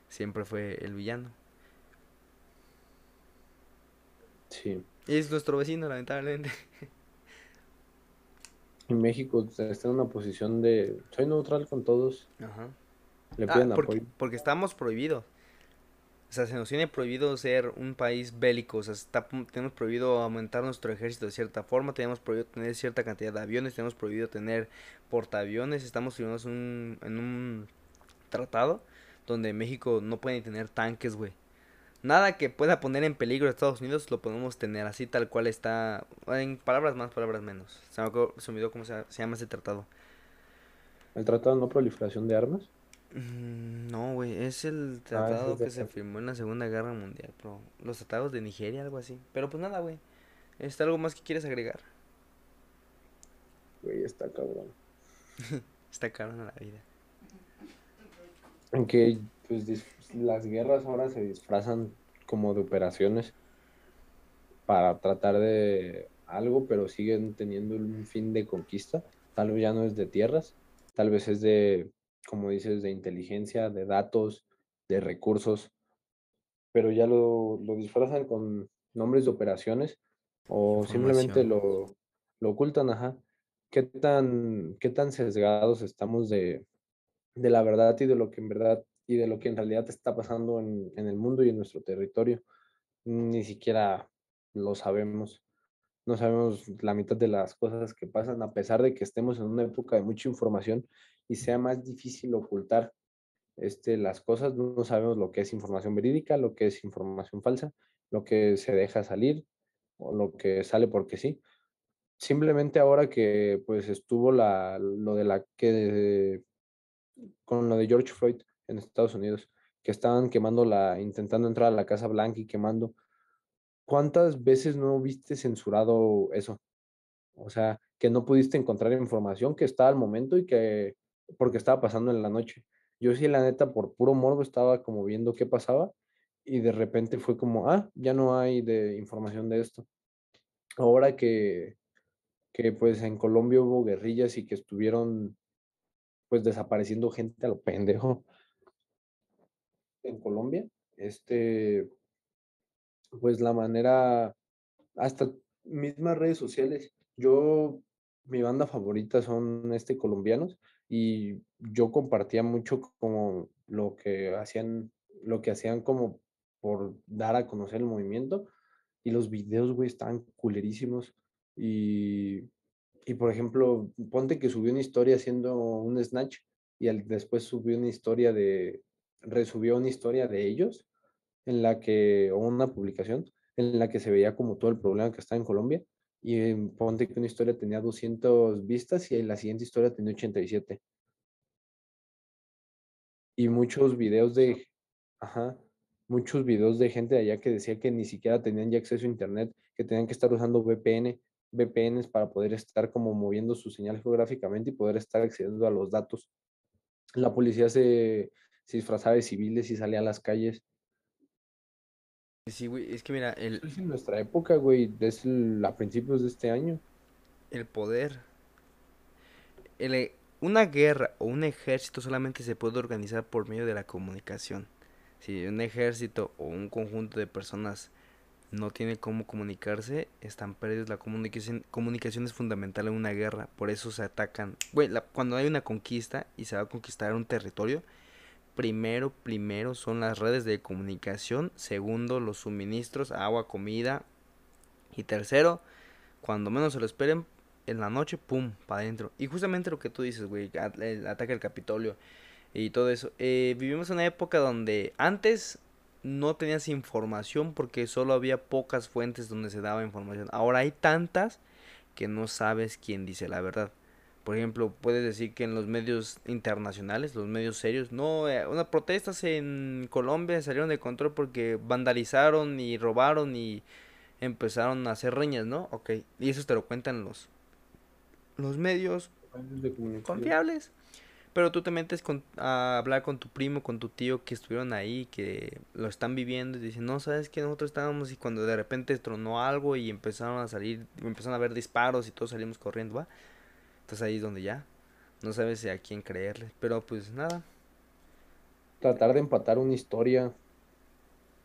Siempre fue el villano. Sí. Y es nuestro vecino, lamentablemente. *laughs* Y México está en una posición de soy neutral con todos. Ajá. Le ah, piden porque, apoyo. Porque estamos prohibidos. O sea, se nos tiene prohibido ser un país bélico. O sea, está, tenemos prohibido aumentar nuestro ejército de cierta forma. Tenemos prohibido tener cierta cantidad de aviones. Tenemos prohibido tener portaaviones. Estamos firmados un, en un tratado donde México no puede tener tanques, güey. Nada que pueda poner en peligro a Estados Unidos lo podemos tener así tal cual está. En palabras más, palabras menos. Se me, olvidó cómo se, llama ese tratado. ¿El tratado de no proliferación de armas? Mm, no, güey, es el ah, tratado que se firmó en la Segunda Guerra Mundial, Los tratados de Nigeria, algo así. Pero pues nada, güey. ¿Está algo más que quieres agregar? Güey, está cabrón. *laughs* está cabrón a la vida. En que, pues, las guerras ahora se disfrazan como de operaciones para tratar de algo, pero siguen teniendo un fin de conquista. Tal vez ya no es de tierras, tal vez es de, como dices, de inteligencia, de datos, de recursos, pero ya lo, lo disfrazan con nombres de operaciones o simplemente lo, lo ocultan, ajá. ¿Qué tan, qué tan sesgados estamos de, de la verdad y de lo que en verdad y de lo que en realidad está pasando en, el mundo y en nuestro territorio. Ni siquiera lo sabemos. No sabemos la mitad de las cosas que pasan, a pesar de que estemos en una época de mucha información y sea más difícil ocultar este, las cosas. No sabemos lo que es información verídica, lo que es información falsa, lo que se deja salir o lo que sale porque sí. Simplemente ahora que pues estuvo la, lo de la que con lo de George Floyd, en Estados Unidos, que estaban quemando la, intentando entrar a la Casa Blanca y quemando. ¿Cuántas veces no viste censurado eso? O sea, que no pudiste encontrar información que estaba al momento y que, porque estaba pasando en la noche. Yo sí, la neta, por puro morbo estaba como viendo qué pasaba y de repente fue como, ah, ya no hay de información de esto. Ahora que, que pues en Colombia hubo guerrillas y que estuvieron pues desapareciendo gente a lo pendejo, en Colombia, este, pues la manera, hasta mismas redes sociales, yo, mi banda favorita son este colombianos y yo compartía mucho como lo que hacían, lo que hacían como por dar a conocer el movimiento y los videos, güey, estaban culerísimos y, y por ejemplo, ponte que subió una historia haciendo un snatch y después subió una historia de resubió una historia de ellos en la que, o una publicación en la que se veía como todo el problema que está en Colombia y ponte que una historia tenía 200 vistas y la siguiente historia tenía 87. Y muchos videos de, ajá, muchos videos de gente de allá que decía que ni siquiera tenían ya acceso a internet, que tenían que estar usando VPN, VPNs para poder estar como moviendo su señal geográficamente y poder estar accediendo a los datos. La policía se, se disfrazaba de civiles y salía a las calles. Sí, güey, es que mira, el, es en nuestra época, güey, es el- a principios de este año. el poder. el- e, una guerra o un ejército solamente se puede organizar por medio de la comunicación. Si un ejército o un conjunto de personas no tiene cómo comunicarse, están perdidos. La comunicación, comunicación es fundamental en una guerra, por eso se atacan. La- cuando hay una conquista y se va a conquistar un territorio, primero, primero son las redes de comunicación, segundo los suministros, agua, comida y tercero, cuando menos se lo esperen, en la noche, pum, para adentro. Y justamente lo que tú dices, güey, el ataque al Capitolio y todo eso. Eh, vivimos en una época donde antes no tenías información porque solo había pocas fuentes donde se daba información. Ahora hay tantas que no sabes quién dice la verdad. Por ejemplo, puedes decir que en los medios internacionales, los medios serios, no, eh, unas protestas en Colombia salieron de control porque vandalizaron y robaron y empezaron a hacer riñas, ¿no? Ok, y eso te lo cuentan los, los medios de confiables. Pero tú te metes con, a hablar con tu primo, con tu tío que estuvieron ahí, que lo están viviendo y dicen, no, sabes que nosotros estábamos y cuando de repente tronó algo y empezaron a salir, empezaron a haber disparos y todos salimos corriendo, ¿va? Entonces ahí es donde ya no sabes a quién creerle. Pero pues nada, Tratar de empatar una historia,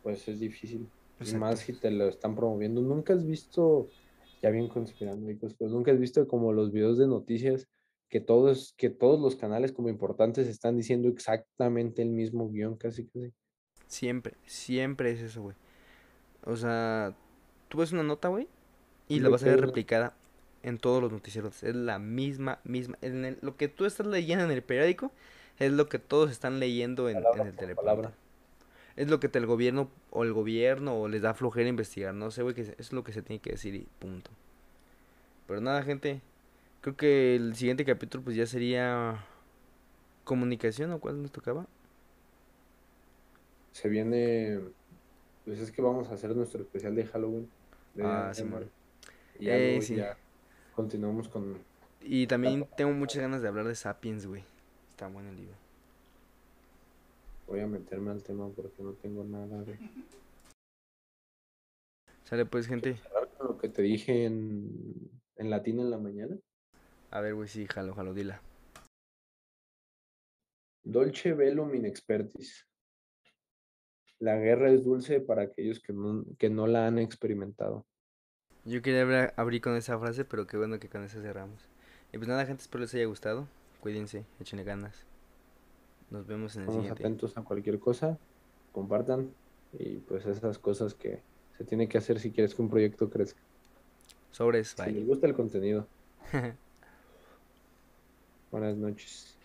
pues es difícil. Y más si te lo están promoviendo. Nunca has visto, ya bien conspiranoicos, pero nunca has visto como los videos de noticias que todos, que todos los canales como importantes están diciendo exactamente el mismo guion, casi casi. siempre, siempre es eso, güey. O sea, tú ves una nota, güey, y la vas a ver replicada en todos los noticieros. Es la misma, misma. En el- lo que tú estás leyendo en el periódico es lo que todos están leyendo en, el palabra. Es lo que te el gobierno o el gobierno o les da flojera investigar. No sé, güey, que es lo que se tiene que decir y punto. Pero nada, gente. Creo que el siguiente capítulo pues ya sería comunicación o cuál nos tocaba. Se viene, pues es que vamos a hacer nuestro especial de Halloween. de Ah, sí. Y ya Eh, sí. ya continuamos con Y también tengo muchas ganas de hablar de Sapiens, güey. Está bueno el libro. Voy a meterme al tema porque no tengo nada de Sale pues, gente. lo que te dije en, en latín en la mañana. A ver, güey, sí, jalo, jalo, dila. Dolce velum in expertis. La guerra es dulce para aquellos que no, que no la han experimentado. Yo quería abrir con esa frase, pero qué bueno que con esa cerramos. Y pues nada, gente, espero les haya gustado. Cuídense, échenle ganas. Nos vemos en el Estamos siguiente. atentos a cualquier cosa, compartan y pues esas cosas que se tiene que hacer si quieres que un proyecto crezca. Sobres, Si les gusta el contenido. *laughs* Buenas noches.